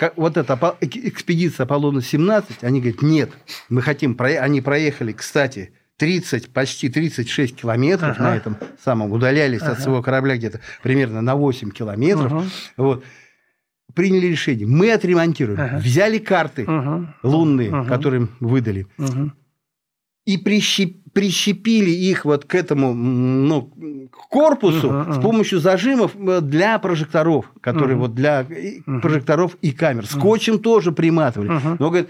[SPEAKER 5] как- вот эта экспедиция Аполлона-17, они говорят, нет, мы хотим, про- они проехали, кстати, 30, почти 36 километров
[SPEAKER 3] Ага.
[SPEAKER 5] на этом самом, удалялись от
[SPEAKER 3] Ага.
[SPEAKER 5] своего корабля где-то примерно на 8 километров.
[SPEAKER 3] Мгм.
[SPEAKER 5] Вот. Приняли решение, мы отремонтируем,
[SPEAKER 3] Ага.
[SPEAKER 5] взяли карты
[SPEAKER 3] Мгм.
[SPEAKER 5] лунные,
[SPEAKER 3] Мгм.
[SPEAKER 5] которые им выдали,
[SPEAKER 3] Мгм.
[SPEAKER 5] и прищеп- прищепили их вот к этому ну, к корпусу
[SPEAKER 3] Мгм,
[SPEAKER 5] с
[SPEAKER 3] мгм.
[SPEAKER 5] помощью зажимов э, для прожекторов, которые
[SPEAKER 3] Мгм.
[SPEAKER 5] вот для
[SPEAKER 3] Мгм.
[SPEAKER 5] прожекторов и камер. Скотчем тоже приматывали.
[SPEAKER 3] Мгм.
[SPEAKER 5] Но, говорит,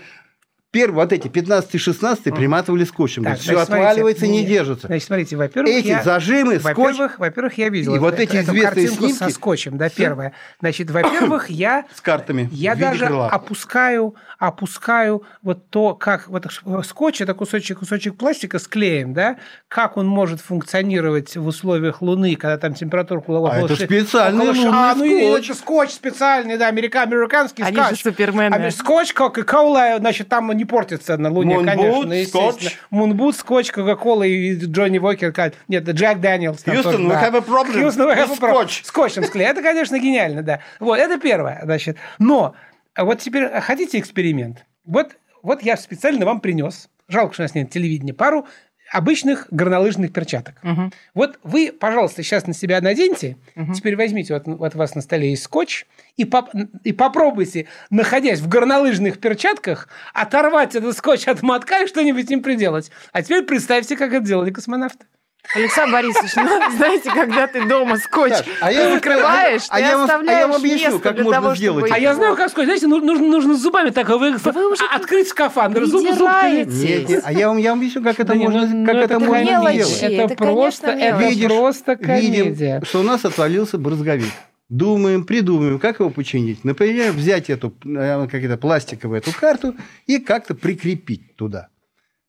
[SPEAKER 5] первые вот эти 15 16 приматывали скотчем.
[SPEAKER 3] Так,
[SPEAKER 5] все
[SPEAKER 3] значит, смотрите,
[SPEAKER 5] отваливается и не
[SPEAKER 3] не-
[SPEAKER 5] держится.
[SPEAKER 3] Значит, смотрите, во-первых,
[SPEAKER 5] Эти
[SPEAKER 3] я...
[SPEAKER 5] зажимы, скотч...
[SPEAKER 3] Во-первых, во-первых, я видел
[SPEAKER 5] И вот
[SPEAKER 3] эту-
[SPEAKER 5] эти
[SPEAKER 3] эту
[SPEAKER 5] известные
[SPEAKER 3] картинку со
[SPEAKER 5] снимки
[SPEAKER 3] скотчем, да, первое. Значит, во-первых, (coughs) я
[SPEAKER 5] с картами
[SPEAKER 3] я даже
[SPEAKER 5] крыла.
[SPEAKER 3] опускаю, опускаю вот то, как вот скотч это кусочек кусочек пластика с клеем, да, как он может функционировать в условиях Луны, когда там температура около
[SPEAKER 5] А это
[SPEAKER 3] ши-
[SPEAKER 5] специальный
[SPEAKER 3] около
[SPEAKER 5] лунный
[SPEAKER 3] а, ну и
[SPEAKER 5] скотч.
[SPEAKER 3] это скотч специальный, да, америка- американский
[SPEAKER 2] Они же
[SPEAKER 3] скотч.
[SPEAKER 2] супермены.
[SPEAKER 3] А скотч Кока-Кола, значит, там не портится на Луне,
[SPEAKER 5] Moonboot,
[SPEAKER 3] конечно, естественно.
[SPEAKER 5] скотч.
[SPEAKER 3] Moonboot, скотч, Кока-Кола и Джонни Уокер. Нет, Джек Дэниелс. тоже,
[SPEAKER 5] we have a problem
[SPEAKER 3] Houston, we have a problem. Скотчем склеить. Это, конечно, гениально, да. Вот, это первое, значит. Но а вот теперь а хотите эксперимент? Вот, вот я специально вам принес, жалко, что у нас нет телевидения, пару обычных горнолыжных перчаток.
[SPEAKER 2] Мгм.
[SPEAKER 3] Вот вы, пожалуйста, сейчас на себя наденьте,
[SPEAKER 2] Мгм.
[SPEAKER 3] теперь возьмите, вот, у вас на столе есть скотч, и, поп- и попробуйте, находясь в горнолыжных перчатках, оторвать этот скотч от мотка и что-нибудь с ним приделать. А теперь представьте, как это делали космонавты.
[SPEAKER 2] Александр Борисович, ну, (laughs) знаете, когда ты дома скотч
[SPEAKER 5] Так, а я-
[SPEAKER 2] закрываешь,
[SPEAKER 5] а
[SPEAKER 2] ты
[SPEAKER 5] я а я
[SPEAKER 2] оставляешь
[SPEAKER 5] вам объясню,
[SPEAKER 2] место
[SPEAKER 5] как
[SPEAKER 2] для
[SPEAKER 5] можно
[SPEAKER 2] того,
[SPEAKER 5] сделать.
[SPEAKER 2] чтобы
[SPEAKER 3] А я знаю, как скотч. Знаете, ну- нужно, нужно зубами так вы-
[SPEAKER 2] вы уже
[SPEAKER 3] открыть скафандр, зуб,
[SPEAKER 2] придираетесь.
[SPEAKER 5] Нет, нет, а я вам, я вам объясню, как это
[SPEAKER 3] Да
[SPEAKER 5] можно,
[SPEAKER 3] ну,
[SPEAKER 5] как
[SPEAKER 3] ну,
[SPEAKER 5] это
[SPEAKER 3] это
[SPEAKER 5] можно
[SPEAKER 2] мелочи.
[SPEAKER 5] сделать.
[SPEAKER 3] Это,
[SPEAKER 2] Это,
[SPEAKER 3] просто, это.
[SPEAKER 5] Видишь,
[SPEAKER 3] просто
[SPEAKER 5] видим,
[SPEAKER 3] комедия.
[SPEAKER 5] что у нас отвалился брызговик. Думаем, придумаем, как его починить. Например, взять эту э, как это, пластиковую эту карту и как-то прикрепить туда.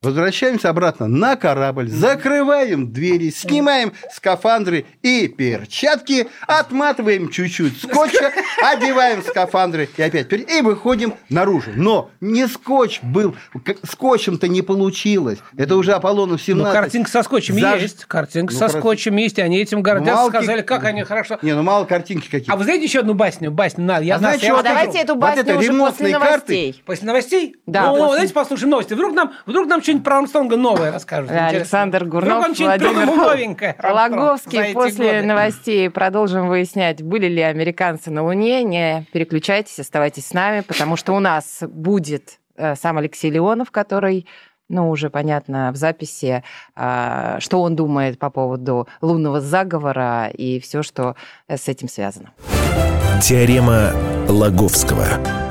[SPEAKER 5] Возвращаемся обратно на корабль, закрываем двери, снимаем скафандры и перчатки, отматываем чуть-чуть скотча, (laughs) одеваем скафандры и опять и выходим наружу. Но не скотч был, скотчем-то не получилось. Это уже Аполлонов 17.
[SPEAKER 3] Ну, картинка со скотчем
[SPEAKER 5] Заж-
[SPEAKER 3] есть. Картинка
[SPEAKER 5] Ну,
[SPEAKER 3] со
[SPEAKER 5] крас-
[SPEAKER 3] скотчем есть, и они этим гордятся,
[SPEAKER 5] Малки-
[SPEAKER 3] сказали, как они хорошо.
[SPEAKER 5] Не, ну мало картинки какие.
[SPEAKER 3] А вы знаете еще одну басню? Басню, на, я
[SPEAKER 5] А
[SPEAKER 3] на-
[SPEAKER 5] знаете,
[SPEAKER 3] я
[SPEAKER 5] что
[SPEAKER 2] А
[SPEAKER 5] вот
[SPEAKER 2] давайте эту
[SPEAKER 5] Вот
[SPEAKER 2] басню
[SPEAKER 5] это
[SPEAKER 2] уже после
[SPEAKER 5] ремонтные карты.
[SPEAKER 2] новостей.
[SPEAKER 3] После новостей?
[SPEAKER 2] Да,
[SPEAKER 3] Ну,
[SPEAKER 2] после-
[SPEAKER 3] давайте послушаем новости. Вдруг нам, вдруг нам что-нибудь про Армстронга новое расскажут.
[SPEAKER 2] Да. Александр
[SPEAKER 3] Вдруг
[SPEAKER 2] Гурнов,
[SPEAKER 3] что-нибудь
[SPEAKER 2] Владимир (laughs)
[SPEAKER 3] новенькое. Эти
[SPEAKER 2] После
[SPEAKER 3] годы.
[SPEAKER 2] новостей продолжим выяснять, были ли американцы на Луне. Не переключайтесь, оставайтесь с нами, потому что у нас будет э, сам Алексей Леонов, который ну, уже понятно в записи, а, что он думает по поводу лунного заговора и все, что э, с этим связано.
[SPEAKER 1] Теорема Лаговского.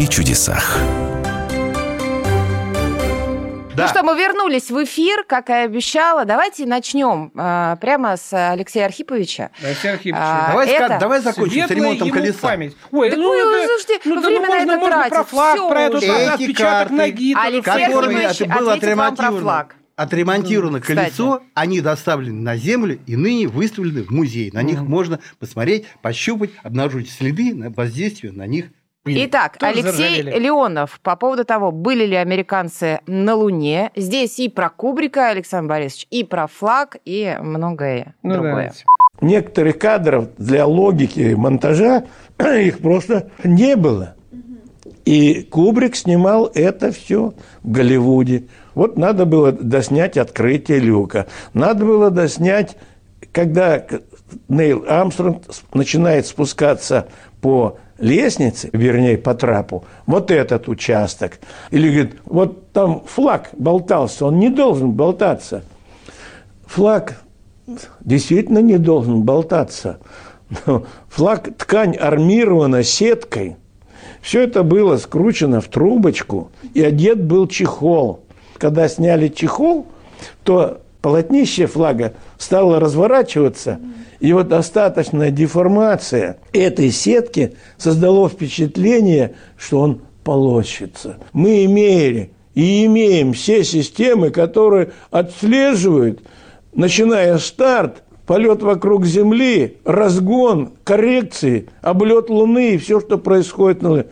[SPEAKER 1] и чудесах.
[SPEAKER 5] Да.
[SPEAKER 2] Ну что, мы вернулись в эфир, как и обещала. Давайте начнем а, прямо с Алексея Архиповича.
[SPEAKER 3] Алексей Архипович,
[SPEAKER 2] А,
[SPEAKER 5] Давай, ска-
[SPEAKER 2] это-
[SPEAKER 5] давай закончим с ремонтом колеса.
[SPEAKER 3] память. Ой,
[SPEAKER 2] Да
[SPEAKER 3] ну,
[SPEAKER 2] вы,
[SPEAKER 3] это-
[SPEAKER 2] слушайте,
[SPEAKER 3] ну,
[SPEAKER 2] время
[SPEAKER 3] ну,
[SPEAKER 2] на
[SPEAKER 3] можно,
[SPEAKER 2] это
[SPEAKER 3] можно
[SPEAKER 2] тратить.
[SPEAKER 3] про флаг,
[SPEAKER 2] Всё
[SPEAKER 3] про.
[SPEAKER 5] Эти
[SPEAKER 3] отпечаток
[SPEAKER 5] карты,
[SPEAKER 3] ноги.
[SPEAKER 2] Алексей Архипович вам про
[SPEAKER 5] отремонтировано,
[SPEAKER 2] Кстати.
[SPEAKER 5] колесо, они доставлены на землю и ныне выставлены в музей. На них можно посмотреть, пощупать, обнаружить следы на воздействия на них.
[SPEAKER 2] Итак,
[SPEAKER 3] Тоже
[SPEAKER 2] Алексей
[SPEAKER 3] заржавели.
[SPEAKER 2] Леонов по поводу того, были ли американцы на Луне. Здесь и про Кубрика, Александр Борисович, и про флаг, и многое
[SPEAKER 3] Ну,
[SPEAKER 2] другое.
[SPEAKER 3] давайте.
[SPEAKER 9] некоторых кадров для логики монтажа (clears throat) их просто не было. И Кубрик снимал это все в Голливуде. Вот надо было доснять открытие люка. Надо было доснять, когда Нейл Армстронг начинает спускаться по лестнице, вернее, по трапу, вот этот участок. Или говорит, вот там флаг болтался, он не должен болтаться. Флаг действительно не должен болтаться. Флаг, ткань армирована сеткой. Все это было скручено в трубочку, и одет был чехол. Когда сняли чехол, то полотнище флага стало разворачиваться – и вот достаточная деформация этой сетки создало впечатление, что он полощется. Мы имели и имеем все системы, которые отслеживают, начиная старт, полет вокруг Земли, разгон, коррекции, облет Луны и все, что происходит на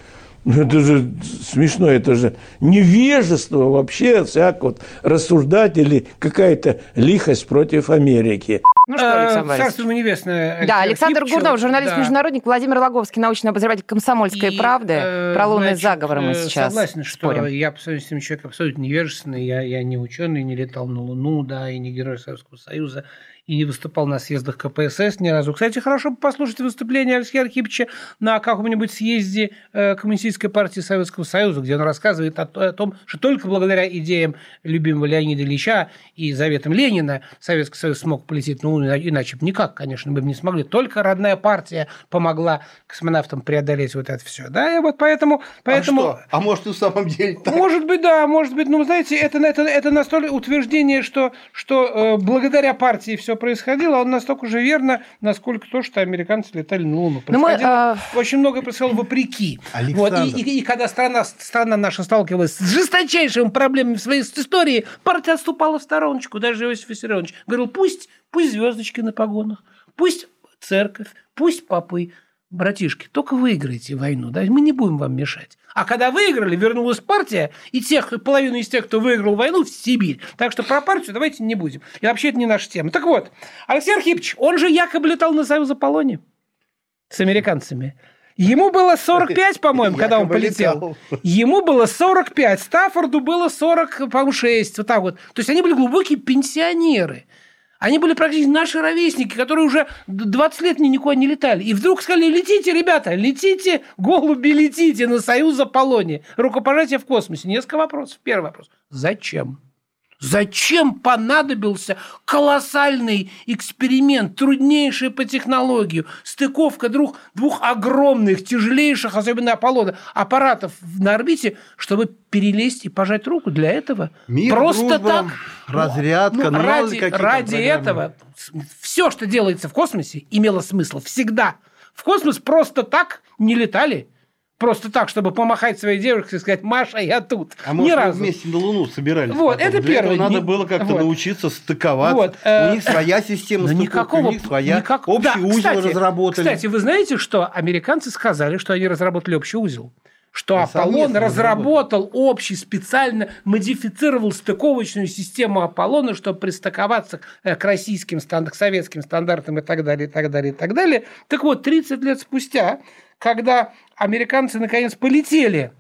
[SPEAKER 9] ну, это же смешно, это же невежество вообще, всяк вот рассуждать или какая-то лихость против Америки.
[SPEAKER 2] Ну что, э, Александр
[SPEAKER 3] Царство ему небесное.
[SPEAKER 2] Да, Александр Кипчев, Гурнов, журналист-международник, да. Владимир Логовский, научный обозреватель «Комсомольской и, правды». Э, Про лунные значит, заговоры мы э, сейчас
[SPEAKER 3] Согласен,
[SPEAKER 2] спорим.
[SPEAKER 3] что я по сравнению с этим человеком абсолютно невежественный. Я, я не ученый, не летал на Луну, да, и не герой Советского Союза и не выступал на съездах КПСС ни разу. Кстати, хорошо бы послушать выступление Алексея Архиповича на каком-нибудь съезде э, Коммунистической партии Советского Союза, где он рассказывает о, том, что только благодаря идеям любимого Леонида Ильича и заветам Ленина Советский Союз смог полететь Луну, иначе бы никак, конечно, мы бы не смогли. Только родная партия помогла космонавтам преодолеть вот это все. Да, и вот поэтому... поэтому...
[SPEAKER 5] А что? А может, и в самом деле так?
[SPEAKER 3] Может быть, да, может быть. Ну, знаете, это, это, это настолько утверждение, что, что э, благодаря партии все происходило, он настолько же верно, насколько то, что американцы летали на Луну. Ну, мы, а... Очень многое происходило вопреки. Вот, и, и, и когда страна, страна наша сталкивалась с жесточайшими проблемами в своей истории, партия отступала в стороночку. Даже Иосиф Виссарионович говорил, пусть, пусть звездочки на погонах, пусть церковь, пусть попы, братишки, только выиграйте войну, да, мы не будем вам мешать. А когда выиграли, вернулась партия, и тех, половину из тех, кто выиграл войну, в Сибирь. Так что про партию давайте не будем. И вообще это не наша тема. Так вот, Алексей Архипович, он же якобы летал на Союз Аполлоне с американцами. Ему было 45, (laughs) по-моему, когда он полетел. Ему было 45, Стаффорду было 40, по-моему, 6. Вот так вот. То есть они были глубокие пенсионеры. Они были практически наши ровесники, которые уже 20 лет никуда не летали. И вдруг сказали, летите, ребята, летите, голуби, летите на Союз Аполлония. Рукопожатие в космосе. Несколько вопросов. Первый вопрос. Зачем? Зачем понадобился колоссальный эксперимент, труднейший по технологию, стыковка двух, двух огромных, тяжелейших, особенно Аполлона, аппаратов на орбите, чтобы перелезть и пожать руку для этого?
[SPEAKER 5] Мир,
[SPEAKER 3] Просто
[SPEAKER 5] дружба,
[SPEAKER 3] так.
[SPEAKER 5] Разрядка,
[SPEAKER 3] ну, ради, ради этого все, что делается в космосе, имело смысл всегда. В космос просто так не летали просто так, чтобы помахать своей девушке и сказать, Маша, я тут.
[SPEAKER 5] А может, Ни разу. вместе на Луну собирались?
[SPEAKER 3] Вот, потом. это первое.
[SPEAKER 5] Этого надо было как-то вот. научиться стыковаться. Вот. У них своя система стыковки, никакого, у них своя. Никак... Общий да, узел кстати, разработали.
[SPEAKER 3] Кстати, вы знаете, что американцы сказали, что они разработали общий узел? что Аполлон разработал общий, специально модифицировал стыковочную систему Аполлона, чтобы пристыковаться э, к российским, к советским стандартам и так далее, и так далее, и так далее. Так вот, 30 лет спустя когда американцы наконец полетели,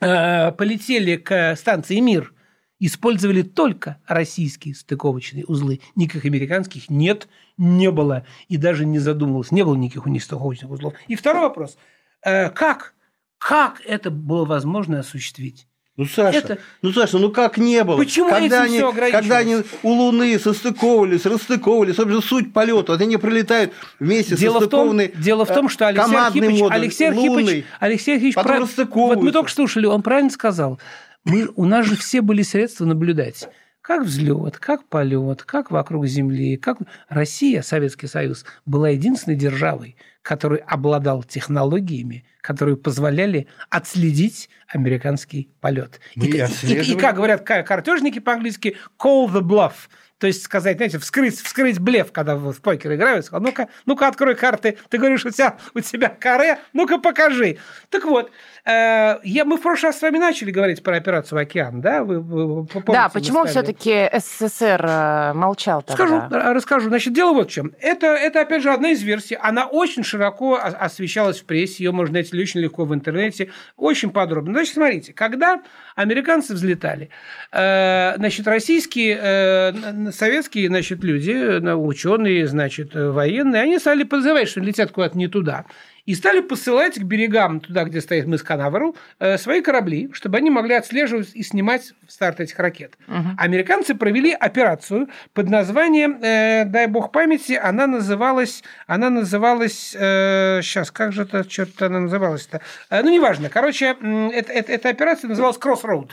[SPEAKER 3] э, полетели к станции «Мир», использовали только российские стыковочные узлы. Никаких американских нет, не было. И даже не задумывалось. Не было никаких у них стыковочных узлов. И второй вопрос. Э, как? Как это было возможно осуществить?
[SPEAKER 5] Ну, Саша, это... ну, Саша, ну как не было?
[SPEAKER 3] Почему
[SPEAKER 5] когда
[SPEAKER 3] они,
[SPEAKER 5] Когда они у Луны состыковывались, расстыковывались, собственно, суть полета, вот они прилетают вместе
[SPEAKER 3] дело
[SPEAKER 5] состыкованные
[SPEAKER 3] в том, Дело в том, что Алексей Архипович, модуль, Алексей Архипович, Алексей Архипович прав... вот мы только слушали, он правильно сказал. Мы, у нас же все были средства наблюдать как взлет, как полет, как вокруг Земли, как Россия, Советский Союз, была единственной державой, который обладал технологиями, которые позволяли отследить американский полет. И, и, и, и, как говорят картежники по-английски, call the bluff – то есть сказать, знаете, вскрыть, вскрыть блеф, когда в покер играют. Сказал, ну-ка, ну-ка, открой карты. Ты говоришь, у тебя, у тебя каре, ну-ка, покажи. Так вот, э, я, мы в прошлый раз с вами начали говорить про операцию «Океан», да? Вы, вы,
[SPEAKER 2] помните, да, почему все-таки СССР э, молчал тогда?
[SPEAKER 3] Скажу, расскажу. Значит, дело вот в чем. Это, это, опять же, одна из версий. Она очень широко освещалась в прессе, ее можно найти очень легко в интернете, очень подробно. Значит, смотрите, когда американцы взлетали, э, значит, российские, э, советские, значит, люди, ученые, значит, военные, они стали подозревать, что летят куда-то не туда и стали посылать к берегам, туда, где стоит мыс Канаверал, э, свои корабли, чтобы они могли отслеживать и снимать старт этих ракет. Угу. Американцы провели операцию под названием, э, дай бог памяти, она называлась, она называлась, э, сейчас, как же это, черт она называлась-то? Э, ну, неважно. Короче, э, это, эта операция называлась Crossroad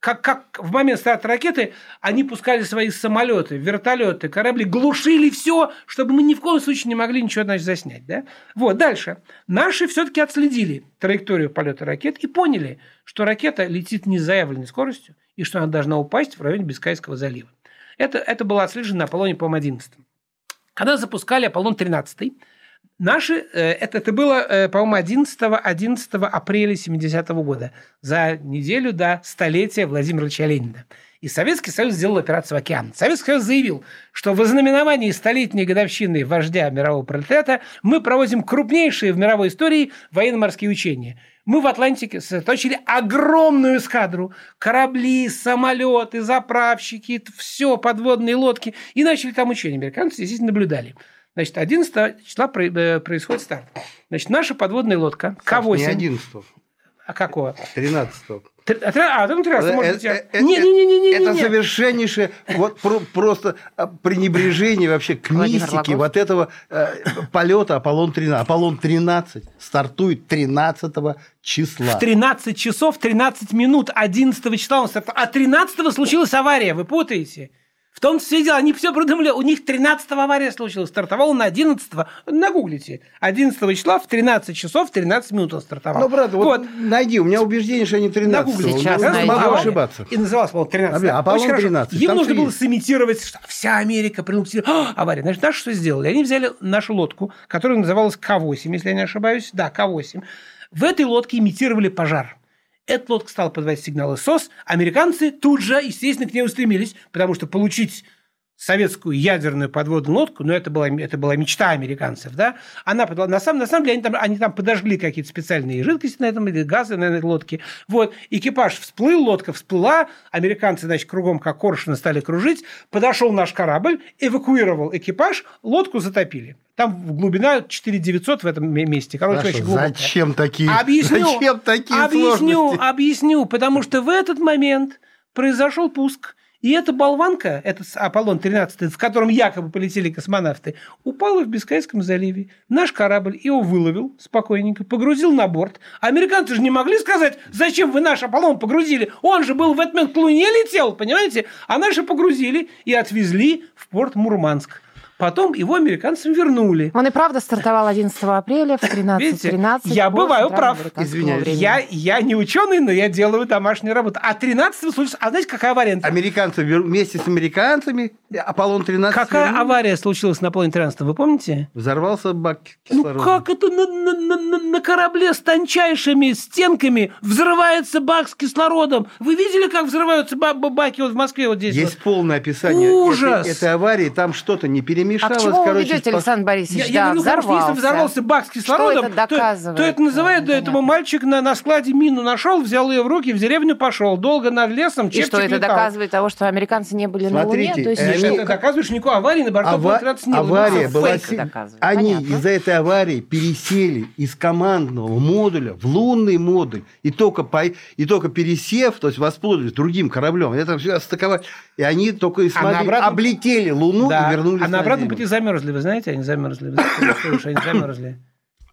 [SPEAKER 3] как, как в момент старта ракеты они пускали свои самолеты, вертолеты, корабли, глушили все, чтобы мы ни в коем случае не могли ничего значит, заснять. Да? Вот, дальше. Наши все-таки отследили траекторию полета ракет и поняли, что ракета летит не с заявленной скоростью и что она должна упасть в районе Бискайского залива. Это, это было отслежено на Аполлоне, по-моему, 11. Когда запускали Аполлон-13, Наши, э, это, это было, э, по-моему, 11, 11 апреля 70-го года, за неделю до столетия Владимира Ильича Ленина. И Советский Союз сделал операцию «Океан». Советский Союз заявил, что в ознаменовании столетней годовщины вождя мирового пролетариата мы проводим крупнейшие в мировой истории военно-морские учения. Мы в Атлантике сосредоточили огромную эскадру, корабли, самолеты, заправщики, все, подводные лодки, и начали там учения. Американцы здесь наблюдали. Значит, 11 числа э, происходит старт. Значит, наша подводная лодка К-8.
[SPEAKER 5] Не 11
[SPEAKER 3] А какого?
[SPEAKER 5] 13
[SPEAKER 3] а, там 13 может быть.
[SPEAKER 5] Не, не, не, не, не. Это совершеннейшее вот просто а, пренебрежение вообще к мистике вот этого э, полета Аполлон-13. Аполлон-13 стартует 13 числа.
[SPEAKER 3] В 13 часов 13 минут 11 числа он стартовал. А 13 случилась авария, вы путаете. В том все дело, они все продумали. У них 13 авария случилась. Стартовал на 11 нагуглите. 11 числа в 13 часов 13 минут он стартовал.
[SPEAKER 5] Ну, брат, вот, вот найди. У меня убеждение, что они 13
[SPEAKER 3] Нагуглите. Сейчас могу ошибаться. И называлась, по 13
[SPEAKER 5] А Аполлон 13
[SPEAKER 3] Им нужно было сымитировать, что вся Америка принудила. авария. Значит, наши что сделали? Они взяли нашу лодку, которая называлась К-8, если я не ошибаюсь. Да, К-8. В этой лодке имитировали пожар. Эта лодка стала подавать сигналы СОС. Американцы тут же, естественно, к ней устремились, потому что получить советскую ядерную подводную лодку, но это была, это была мечта американцев, да, она подала, на самом, на самом деле они там, они там подожгли какие-то специальные жидкости на этом, или газы на этой лодке, вот, экипаж всплыл, лодка всплыла, американцы, значит, кругом как коршуны стали кружить, подошел наш корабль, эвакуировал экипаж, лодку затопили. Там глубина 4900 в этом месте. Короче, Хорошо, очень глубоко.
[SPEAKER 5] Зачем такие,
[SPEAKER 3] объясню,
[SPEAKER 5] зачем такие
[SPEAKER 3] объясню,
[SPEAKER 5] сложности?
[SPEAKER 3] Объясню, потому что в этот момент произошел пуск и эта болванка, этот Аполлон-13, в котором якобы полетели космонавты, упала в Бискайском заливе. Наш корабль его выловил спокойненько, погрузил на борт. Американцы же не могли сказать, зачем вы наш Аполлон погрузили? Он же был в этот момент к Луне летел, понимаете? А наши погрузили и отвезли в порт Мурманск. Потом его американцам вернули.
[SPEAKER 2] Он и правда стартовал 11 апреля в 13.13.
[SPEAKER 3] я бываю прав. Извиняюсь. Я, я не ученый, но я делаю домашнюю работу. А 13 случилось... А знаете, какая авария?
[SPEAKER 5] Американцы вместе с американцами Аполлон-13...
[SPEAKER 3] Какая вернули? авария случилась на Аполлоне-13? Вы помните?
[SPEAKER 5] Взорвался бак
[SPEAKER 3] кислорода. Ну как это на, на, на, на корабле с тончайшими стенками взрывается бак с кислородом? Вы видели, как взрываются баки вот в Москве вот здесь?
[SPEAKER 5] Есть
[SPEAKER 3] вот?
[SPEAKER 5] полное описание
[SPEAKER 3] Ужас!
[SPEAKER 5] Этой, этой аварии. Там что-то не перемешалось перемешалось. А к
[SPEAKER 2] чему короче, вы ведете, Александр Борисович? Я,
[SPEAKER 3] да, я говорю,
[SPEAKER 2] взорвался.
[SPEAKER 3] если взорвался бак с кислородом,
[SPEAKER 2] что это доказывает?
[SPEAKER 3] То, то это называют, да, этому мальчик на, на складе мину нашел, взял ее в руки, в деревню пошел, долго над лесом,
[SPEAKER 2] И что, это летал. доказывает того, что американцы не были Смотрите, на Луне? То есть,
[SPEAKER 3] они... Это доказывает, что никакой аварии на борту
[SPEAKER 5] Ава...
[SPEAKER 3] не было.
[SPEAKER 5] Авария была... Они из-за этой аварии пересели из командного модуля в лунный модуль, и только, по... и только пересев, то есть воспользовались другим кораблем, это все стыковать, и они только и смогли, а обратном... облетели Луну да. и вернулись
[SPEAKER 3] А на обратном пути замерзли, вы знаете, они замерзли. Вы знаете, что они замерзли?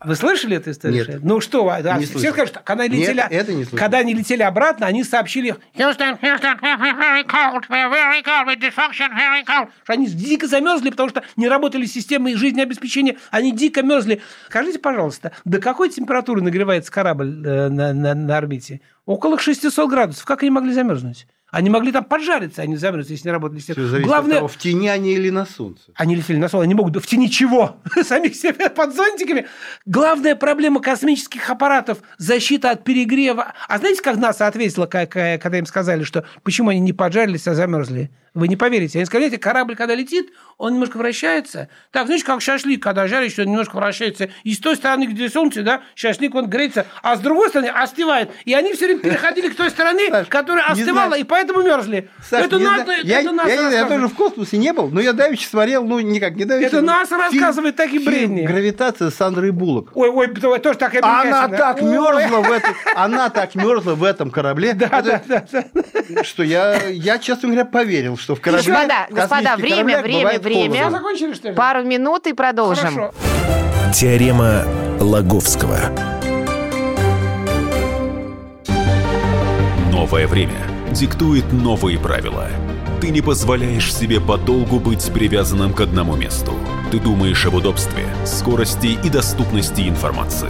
[SPEAKER 3] Вы слышали эту историю?
[SPEAKER 5] Нет.
[SPEAKER 3] Ну что, да, не все слышал. скажут, когда они летели, Нет, это не когда они летели обратно, они сообщили Houston, Houston, very cold, very cold, dysfunction, very cold. Что они дико замерзли, потому что не работали системы жизнеобеспечения, они дико мерзли. Скажите, пожалуйста, до какой температуры нагревается корабль э, на, на, на орбите? Около 600 градусов. Как они могли замерзнуть? Они могли там поджариться, они замерзнут, если не работали все.
[SPEAKER 5] Все Главное, того, в тени они или на солнце.
[SPEAKER 3] Они летели на солнце, они могут в тени чего? (laughs) Самих себя под зонтиками. Главная проблема космических аппаратов – защита от перегрева. А знаете, как НАСА ответила, когда им сказали, что почему они не поджарились, а замерзли? Вы не поверите. Они сказали, корабль, когда летит, он немножко вращается. Так, знаете, как шашлык, когда жаришь, он немножко вращается. И с той стороны, где солнце, да, шашлык, он греется, а с другой стороны остывает. И они все время переходили к той стороне,
[SPEAKER 5] Саш,
[SPEAKER 3] которая остывала, и поэтому мерзли.
[SPEAKER 5] Саш,
[SPEAKER 3] это
[SPEAKER 5] не
[SPEAKER 3] надо,
[SPEAKER 5] знаю.
[SPEAKER 3] это
[SPEAKER 5] я,
[SPEAKER 3] нас
[SPEAKER 5] я, я тоже в космосе не был, но я давеча смотрел, ну, никак не давеча.
[SPEAKER 3] Это нас рассказывает такие бредни.
[SPEAKER 5] «Гравитация» с Сандрой Буллок.
[SPEAKER 3] Ой, ой, тоже так
[SPEAKER 5] Она так мерзла в этом, она так мерзла в этом корабле, (laughs) Это- что я, я, честно говоря, поверил, что в корабле
[SPEAKER 2] Господа, господа,
[SPEAKER 5] космических
[SPEAKER 2] время, время, время.
[SPEAKER 3] Закончили, что ли?
[SPEAKER 2] Пару минут и продолжим.
[SPEAKER 3] Хорошо.
[SPEAKER 1] Теорема Лаговского.
[SPEAKER 10] Новое время диктует новые правила. Ты не позволяешь себе подолгу быть привязанным к одному месту. Ты думаешь об удобстве, скорости и доступности информации.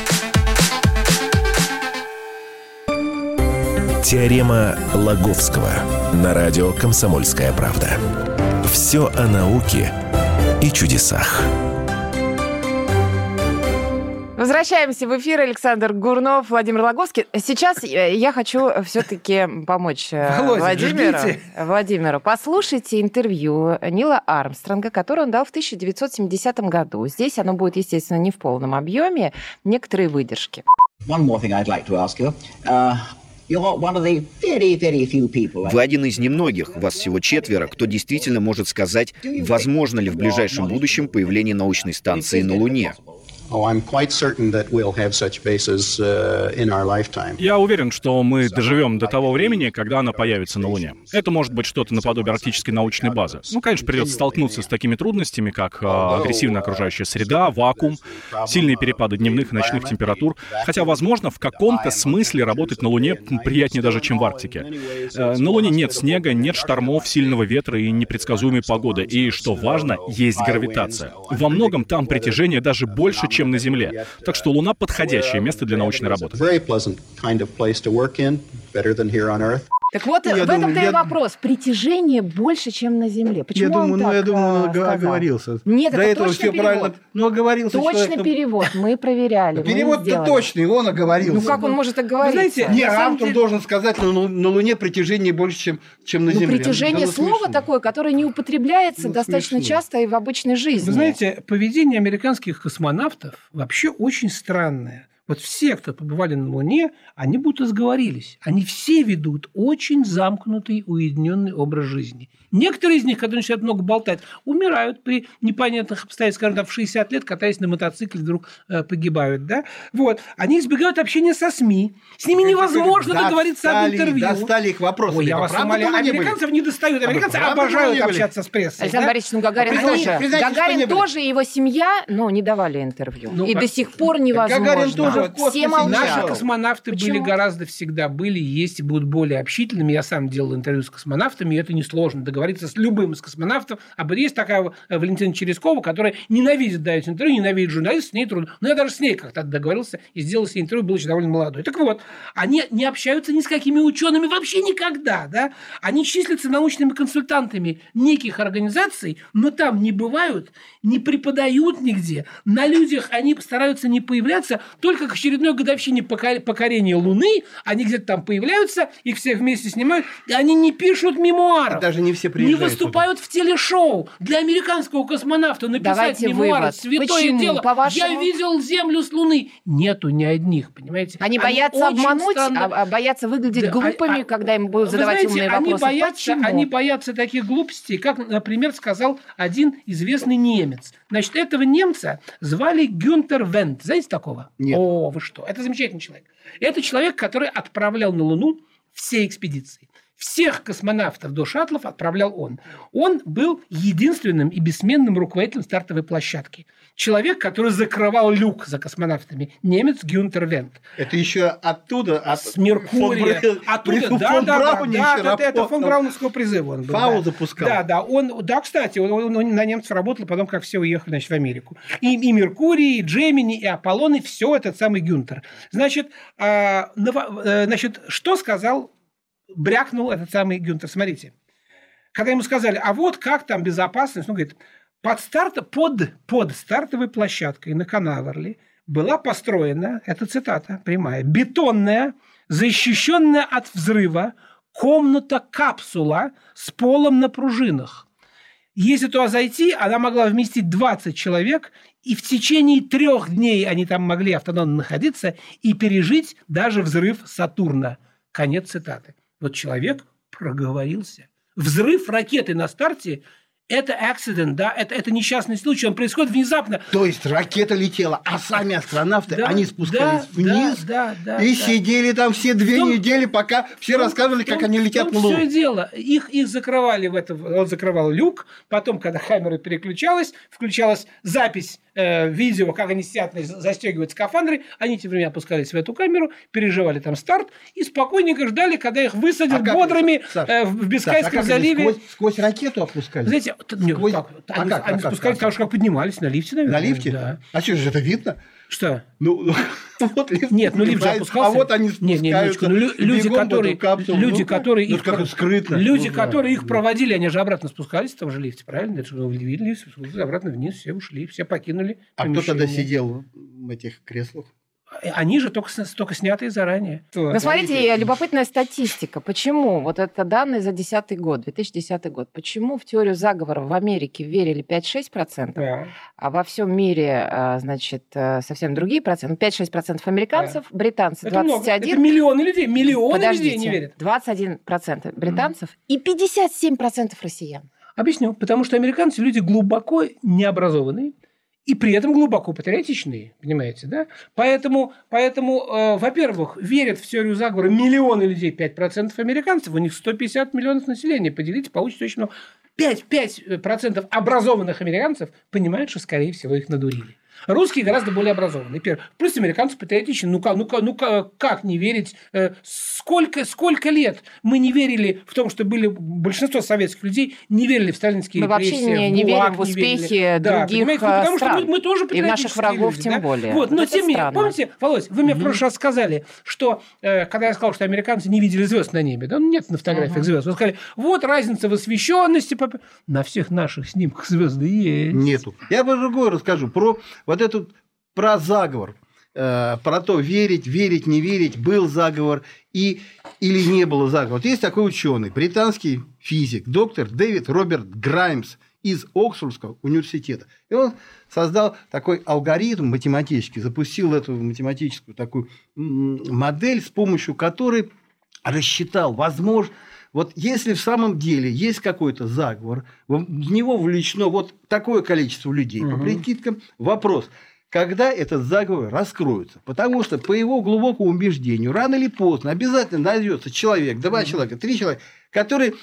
[SPEAKER 1] Теорема Лаговского на радио «Комсомольская правда». Все о науке и чудесах.
[SPEAKER 2] Возвращаемся в эфир. Александр Гурнов, Владимир Логовский. Сейчас я хочу все-таки помочь э,
[SPEAKER 3] Володя,
[SPEAKER 2] Владимиру.
[SPEAKER 3] ждите.
[SPEAKER 2] Владимиру. Послушайте интервью Нила Армстронга, которое он дал в 1970 году. Здесь оно будет, естественно, не в полном объеме, некоторые выдержки.
[SPEAKER 11] One more thing I'd like to ask you. Uh,
[SPEAKER 12] Вы один из немногих, вас всего четверо, кто действительно может сказать, возможно ли в ближайшем будущем появление научной станции на Луне.
[SPEAKER 13] Oh, I'm quite certain that we'll have such bases uh, in our lifetime.
[SPEAKER 14] Я уверен, что мы доживем до того времени, когда она появится на Луне. Это может быть что-то наподобие арктической научной базы. Ну, конечно, придется столкнуться с такими трудностями, как э, агрессивная окружающая среда, вакуум, сильные перепады дневных и ночных температур. Хотя, возможно, в каком-то смысле работать на Луне приятнее даже, чем в Арктике. Э, на Луне нет снега, нет штормов, сильного ветра и непредсказуемой погоды. И, что важно, есть гравитация. Во многом там притяжение даже больше, чем на Земле. Так что Луна — подходящее место для научной работы.
[SPEAKER 2] Так вот,
[SPEAKER 5] Я
[SPEAKER 2] в
[SPEAKER 5] думаю,
[SPEAKER 2] этом-то и
[SPEAKER 5] я-
[SPEAKER 2] вопрос. Притяжение больше, чем на Земле. Почему
[SPEAKER 5] Я думаю,
[SPEAKER 2] он
[SPEAKER 5] ну,
[SPEAKER 2] так
[SPEAKER 5] я думаю, он
[SPEAKER 2] э, сказал?
[SPEAKER 5] оговорился.
[SPEAKER 2] Нет,
[SPEAKER 5] До
[SPEAKER 2] это
[SPEAKER 5] этого
[SPEAKER 2] точный
[SPEAKER 5] все
[SPEAKER 2] перевод.
[SPEAKER 5] правильно. Ну, оговорился
[SPEAKER 2] Точный
[SPEAKER 5] человек, ну,
[SPEAKER 2] перевод. Мы проверяли.
[SPEAKER 5] Перевод-то точный, он оговорился.
[SPEAKER 2] Ну как он может так говорить?
[SPEAKER 3] знаете,
[SPEAKER 5] Не, автор должен сказать, на, Лу- на Луне притяжение больше, чем, чем на
[SPEAKER 2] Ну,
[SPEAKER 5] Земле.
[SPEAKER 2] притяжение
[SPEAKER 5] ну,
[SPEAKER 2] слова
[SPEAKER 5] смешно.
[SPEAKER 2] такое, которое не употребляется
[SPEAKER 5] Ну,
[SPEAKER 2] достаточно часто и в обычной жизни.
[SPEAKER 3] Вы знаете, поведение американских космонавтов вообще очень странное. Вот все, кто побывали на Луне, они будто сговорились. Они все ведут очень замкнутый, уединенный образ жизни. Некоторые из них, которые начинают много болтать, умирают при непонятных обстоятельствах, скажем, там, в 60 лет, катаясь на мотоцикле, вдруг э, погибают. Да? Вот. Они избегают общения со СМИ. С ними невозможно договориться об
[SPEAKER 5] Достали-
[SPEAKER 3] интервью.
[SPEAKER 5] Достали их вопросы.
[SPEAKER 3] Ой, я вас умоляю,
[SPEAKER 5] Луне были?
[SPEAKER 3] американцев не достают.
[SPEAKER 5] А
[SPEAKER 3] Американцы
[SPEAKER 5] на
[SPEAKER 3] обожают
[SPEAKER 5] были?
[SPEAKER 3] общаться с прессой.
[SPEAKER 2] Александр
[SPEAKER 3] да?
[SPEAKER 2] Борисович, ну Гагарин
[SPEAKER 5] Признайте,
[SPEAKER 2] тоже.
[SPEAKER 5] признайте,
[SPEAKER 2] Гагарин
[SPEAKER 5] были.
[SPEAKER 2] тоже и его семья, ну, не давали интервью.
[SPEAKER 3] Ну,
[SPEAKER 2] и
[SPEAKER 3] как-
[SPEAKER 2] до сих пор невозможно.
[SPEAKER 5] Гагарин тоже
[SPEAKER 2] Все молчат.
[SPEAKER 3] Наши космонавты были
[SPEAKER 2] Почему?
[SPEAKER 3] гораздо всегда были, есть и будут более общительными. Я сам делал интервью с космонавтами, и это несложно договориться с любым из космонавтов. А есть такая э, Валентина Черескова, которая ненавидит давать интервью, ненавидит журналистов, с ней трудно. Но я даже с ней как-то договорился и сделал с ней интервью, был еще довольно молодой. Так вот, они не общаются ни с какими учеными вообще никогда, да? Они числятся научными консультантами неких организаций, но там не бывают, не преподают нигде. На людях они стараются не появляться, только к очередной годовщине покорения Луны они где-то там появляются, их все вместе снимают, они не пишут мемуаров.
[SPEAKER 5] Даже не все
[SPEAKER 3] Не
[SPEAKER 5] приезжают
[SPEAKER 3] выступают в телешоу. Для американского космонавта написать
[SPEAKER 2] Давайте
[SPEAKER 3] мемуары
[SPEAKER 2] вывод.
[SPEAKER 3] святое
[SPEAKER 2] Почему?
[SPEAKER 3] дело.
[SPEAKER 2] По-вашему?
[SPEAKER 3] Я видел Землю с Луны. Нету ни одних, понимаете?
[SPEAKER 2] Они боятся
[SPEAKER 3] очень
[SPEAKER 2] обмануть,
[SPEAKER 3] странно-
[SPEAKER 2] а, а боятся выглядеть
[SPEAKER 3] Да,
[SPEAKER 2] глупыми,
[SPEAKER 3] а-
[SPEAKER 2] когда им будут задавать
[SPEAKER 3] знаете,
[SPEAKER 2] умные
[SPEAKER 3] они
[SPEAKER 2] вопросы.
[SPEAKER 3] боятся,
[SPEAKER 2] Почему?
[SPEAKER 3] они боятся таких глупостей, как, например, сказал один известный немец. Значит, этого немца звали Гюнтер Вент. Знаете такого?
[SPEAKER 5] Нет.
[SPEAKER 3] О, вы что? Это замечательный человек. Это человек, который отправлял на Луну все экспедиции. Всех космонавтов до шаттлов отправлял он. Он был единственным и бессменным руководителем стартовой площадки. Человек, который закрывал люк за космонавтами. Немец Гюнтер Вент.
[SPEAKER 5] Это еще оттуда, от
[SPEAKER 3] С Меркурия.
[SPEAKER 5] фон
[SPEAKER 3] Оттуда,
[SPEAKER 5] при-
[SPEAKER 3] да,
[SPEAKER 5] фон
[SPEAKER 3] да, да,
[SPEAKER 5] Брауне
[SPEAKER 3] да,
[SPEAKER 5] еще
[SPEAKER 3] да, это, фон Брауновского призыва он был.
[SPEAKER 5] Фау
[SPEAKER 3] да.
[SPEAKER 5] запускал.
[SPEAKER 3] Да, да, он, да, кстати, он, он- он на немцев работал, потом как все уехали, значит, в Америку. И, и Меркурий, и Джемини, и Аполлон, и все этот самый Гюнтер. Значит, а, э, значит, что сказал, брякнул этот самый Гюнтер? Смотрите. Когда ему сказали, а вот как там безопасность, он говорит, под, старт, под, под стартовой площадкой на Канаверли была построена, это цитата прямая, бетонная, защищенная от взрыва комната-капсула с полом на пружинах. Если туда зайти, она могла вместить 20 человек, и в течение трех дней они там могли автономно находиться и пережить даже взрыв Сатурна. Конец цитаты. Вот человек проговорился. Взрыв ракеты на старте – это accident, да, это, это несчастный случай, он происходит внезапно.
[SPEAKER 5] То есть ракета летела, а сами астронавты,
[SPEAKER 3] Да,
[SPEAKER 5] они спускались
[SPEAKER 3] да,
[SPEAKER 5] вниз
[SPEAKER 3] да, да, да,
[SPEAKER 5] и
[SPEAKER 3] да.
[SPEAKER 5] сидели там все две
[SPEAKER 3] том-
[SPEAKER 5] недели, пока все рассказывали,
[SPEAKER 3] В том-
[SPEAKER 5] как они летят
[SPEAKER 3] в
[SPEAKER 5] на
[SPEAKER 3] том
[SPEAKER 5] Луну.
[SPEAKER 3] все дело. Их, их закрывали в это, он закрывал люк, потом, когда камера переключалась, включалась запись э, видео, как они сидят, застегивают скафандры, они тем временем опускались в эту камеру, переживали там старт и спокойненько ждали, когда их высадят
[SPEAKER 5] А
[SPEAKER 3] бодрыми
[SPEAKER 5] Саш,
[SPEAKER 3] э, в
[SPEAKER 5] Саш, а
[SPEAKER 3] Бискайском
[SPEAKER 5] как они
[SPEAKER 3] заливе.
[SPEAKER 5] Сквозь, сквозь ракету опускались?
[SPEAKER 3] Знаете, нет,
[SPEAKER 5] Сквозь-
[SPEAKER 3] как?
[SPEAKER 5] А
[SPEAKER 3] они,
[SPEAKER 5] как, а
[SPEAKER 3] они
[SPEAKER 5] как,
[SPEAKER 3] спускались,
[SPEAKER 5] как?
[SPEAKER 3] потому что как поднимались на лифте, наверное.
[SPEAKER 5] На лифте?
[SPEAKER 3] Да.
[SPEAKER 5] А что же это видно?
[SPEAKER 3] Что? (laughs)
[SPEAKER 5] Ну, вот лифт
[SPEAKER 3] Нет, ну лифт же
[SPEAKER 5] поднимается,
[SPEAKER 3] опускался.
[SPEAKER 5] А вот они
[SPEAKER 3] Нет, нет,
[SPEAKER 5] спускаются
[SPEAKER 3] Ниночка, ну, лю- люди, которые,
[SPEAKER 5] капсулу.
[SPEAKER 3] люди,
[SPEAKER 5] Ну,
[SPEAKER 3] которые
[SPEAKER 5] ну,
[SPEAKER 3] их,
[SPEAKER 5] как скрытно.
[SPEAKER 3] люди,
[SPEAKER 5] Ну, да.
[SPEAKER 3] которые их проводили, они же обратно спускались в том же лифте, правильно? Это же спустились обратно вниз, все ушли, все покинули.
[SPEAKER 5] А кто тогда сидел в этих креслах?
[SPEAKER 3] Они же только, только снятые заранее.
[SPEAKER 2] Ну, смотрите, любопытная статистика. Почему? Вот это данные за 2010 год, 2010 год. Почему в теорию заговора в Америке верили 5-6%,
[SPEAKER 3] Да.
[SPEAKER 2] а во всем мире, а, значит, э, совсем другие проценты? Ну, 5-6% американцев, британцы
[SPEAKER 3] Это много.
[SPEAKER 2] 21%.
[SPEAKER 3] Это миллионы людей. Миллионы
[SPEAKER 2] Подождите,
[SPEAKER 3] людей не верят.
[SPEAKER 2] 21% британцев и 57% россиян.
[SPEAKER 3] Объясню. Потому что американцы люди глубоко необразованные и при этом глубоко патриотичные, понимаете, да? Поэтому, поэтому э, во-первых, верят в теорию заговора миллионы людей, 5% американцев, у них 150 миллионов населения, поделите, получится очень много. 5, 5% образованных американцев понимают, что, скорее всего, их надурили. Русские гораздо более образованные. Плюс американцы патриотичны. Ну, как, ну, как, ну как, как не верить? Э, Сколько, сколько лет мы не верили в том, что были большинство советских людей не верили в сталинские
[SPEAKER 2] Мы вообще
[SPEAKER 3] репрессии,
[SPEAKER 2] не- не
[SPEAKER 3] ГУЛАГ,
[SPEAKER 2] верим в
[SPEAKER 3] не верили.
[SPEAKER 2] успехи
[SPEAKER 3] Да,
[SPEAKER 2] других,
[SPEAKER 3] понимаете? Ну,
[SPEAKER 2] э,
[SPEAKER 3] потому что мы, мы тоже
[SPEAKER 2] И наших врагов
[SPEAKER 3] люди,
[SPEAKER 2] тем
[SPEAKER 3] да?
[SPEAKER 2] более.
[SPEAKER 3] Вот, но
[SPEAKER 2] это
[SPEAKER 3] тем не менее, помните, Володь, вы меня в прошлый раз сказали, что э, когда я сказал, что американцы не видели звезд на небе, да, ну, нет на фотографиях
[SPEAKER 2] Ага.
[SPEAKER 3] звезд, вы сказали, вот разница в освещенности. На всех наших снимках звезды есть.
[SPEAKER 5] Нету. Я про другое расскажу. Про вот этот, про заговор. Э, про то, верить, верить, не верить, был заговор и, или не было заговора. Вот есть такой ученый, британский физик, доктор Дэвид Роберт Граймс из Оксфордского университета. И он создал такой алгоритм математический, запустил эту математическую такую модель, с помощью которой рассчитал, возможно, вот если в самом деле есть какой-то заговор, в него вовлечено вот такое количество людей, по
[SPEAKER 3] Мгм.
[SPEAKER 5] прикидкам, вопрос, когда этот заговор раскроется. Потому что, по его глубокому убеждению, рано или поздно обязательно найдется человек, два человека, три человека, которые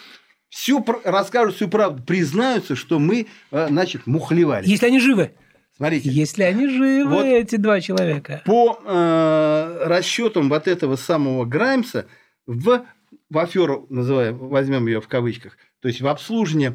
[SPEAKER 5] всю, расскажут всю правду, признаются, что мы, э, значит, мухлевали.
[SPEAKER 3] Если они живы.
[SPEAKER 5] Смотрите.
[SPEAKER 3] Если они живы,
[SPEAKER 5] Вот
[SPEAKER 3] эти два человека.
[SPEAKER 5] По э, расчетам вот этого самого Граймса, в, в аферу, называем, возьмем ее в кавычках, то есть в обслуживание,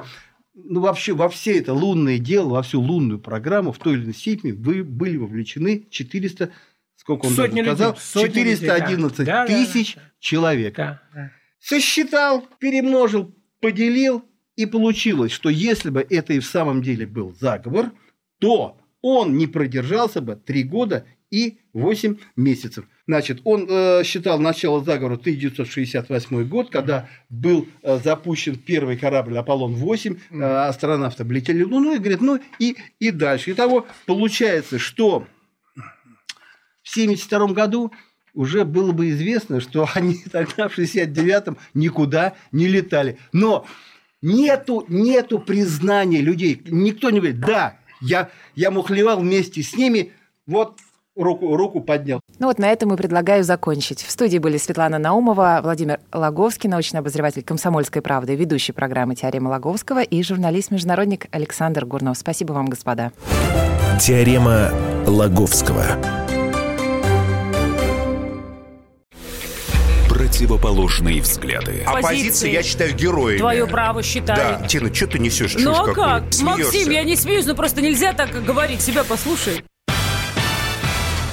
[SPEAKER 5] ну вообще во все это лунное дело, во всю лунную программу в той или иной степени вы были вовлечены 400, сколько он
[SPEAKER 3] Сотни
[SPEAKER 5] сказал,
[SPEAKER 3] людей, сотни людей, да.
[SPEAKER 5] 411
[SPEAKER 3] Да, да,
[SPEAKER 5] тысяч человек.
[SPEAKER 3] Да, да.
[SPEAKER 5] Сосчитал, перемножил, поделил, и получилось, что если бы это и в самом деле был заговор, то он не продержался бы 3 года и 8 месяцев. Значит, он э, считал начало заговора 1968 год, когда был э, запущен первый корабль Аполлон-8, э, астронавты облетели Луну, и говорит, ну и, и дальше. Итого получается, что в 1972 году уже было бы известно, что (laughs) они тогда в 69-м никуда не летали. Но нету, нету признания людей. Никто не говорит, да, я, я мухлевал вместе с ними, вот руку, руку поднял.
[SPEAKER 2] Ну вот на этом и предлагаю закончить. В студии были Светлана Наумова, Владимир Логовский, научный обозреватель «Комсомольской правды», ведущий программы «Теорема Логовского» и журналист-международник Александр Гурнов. Спасибо вам, господа.
[SPEAKER 1] Теорема Логовского.
[SPEAKER 10] Противоположные взгляды.
[SPEAKER 15] Оппозиция, я считаю, героями.
[SPEAKER 16] Твое право считаю.
[SPEAKER 15] Да, Тина, что ты несешь?
[SPEAKER 16] Ну а как?
[SPEAKER 15] какую?
[SPEAKER 16] Максим,
[SPEAKER 15] Смеешься.
[SPEAKER 16] я не смеюсь, но просто нельзя так говорить. Себя послушай.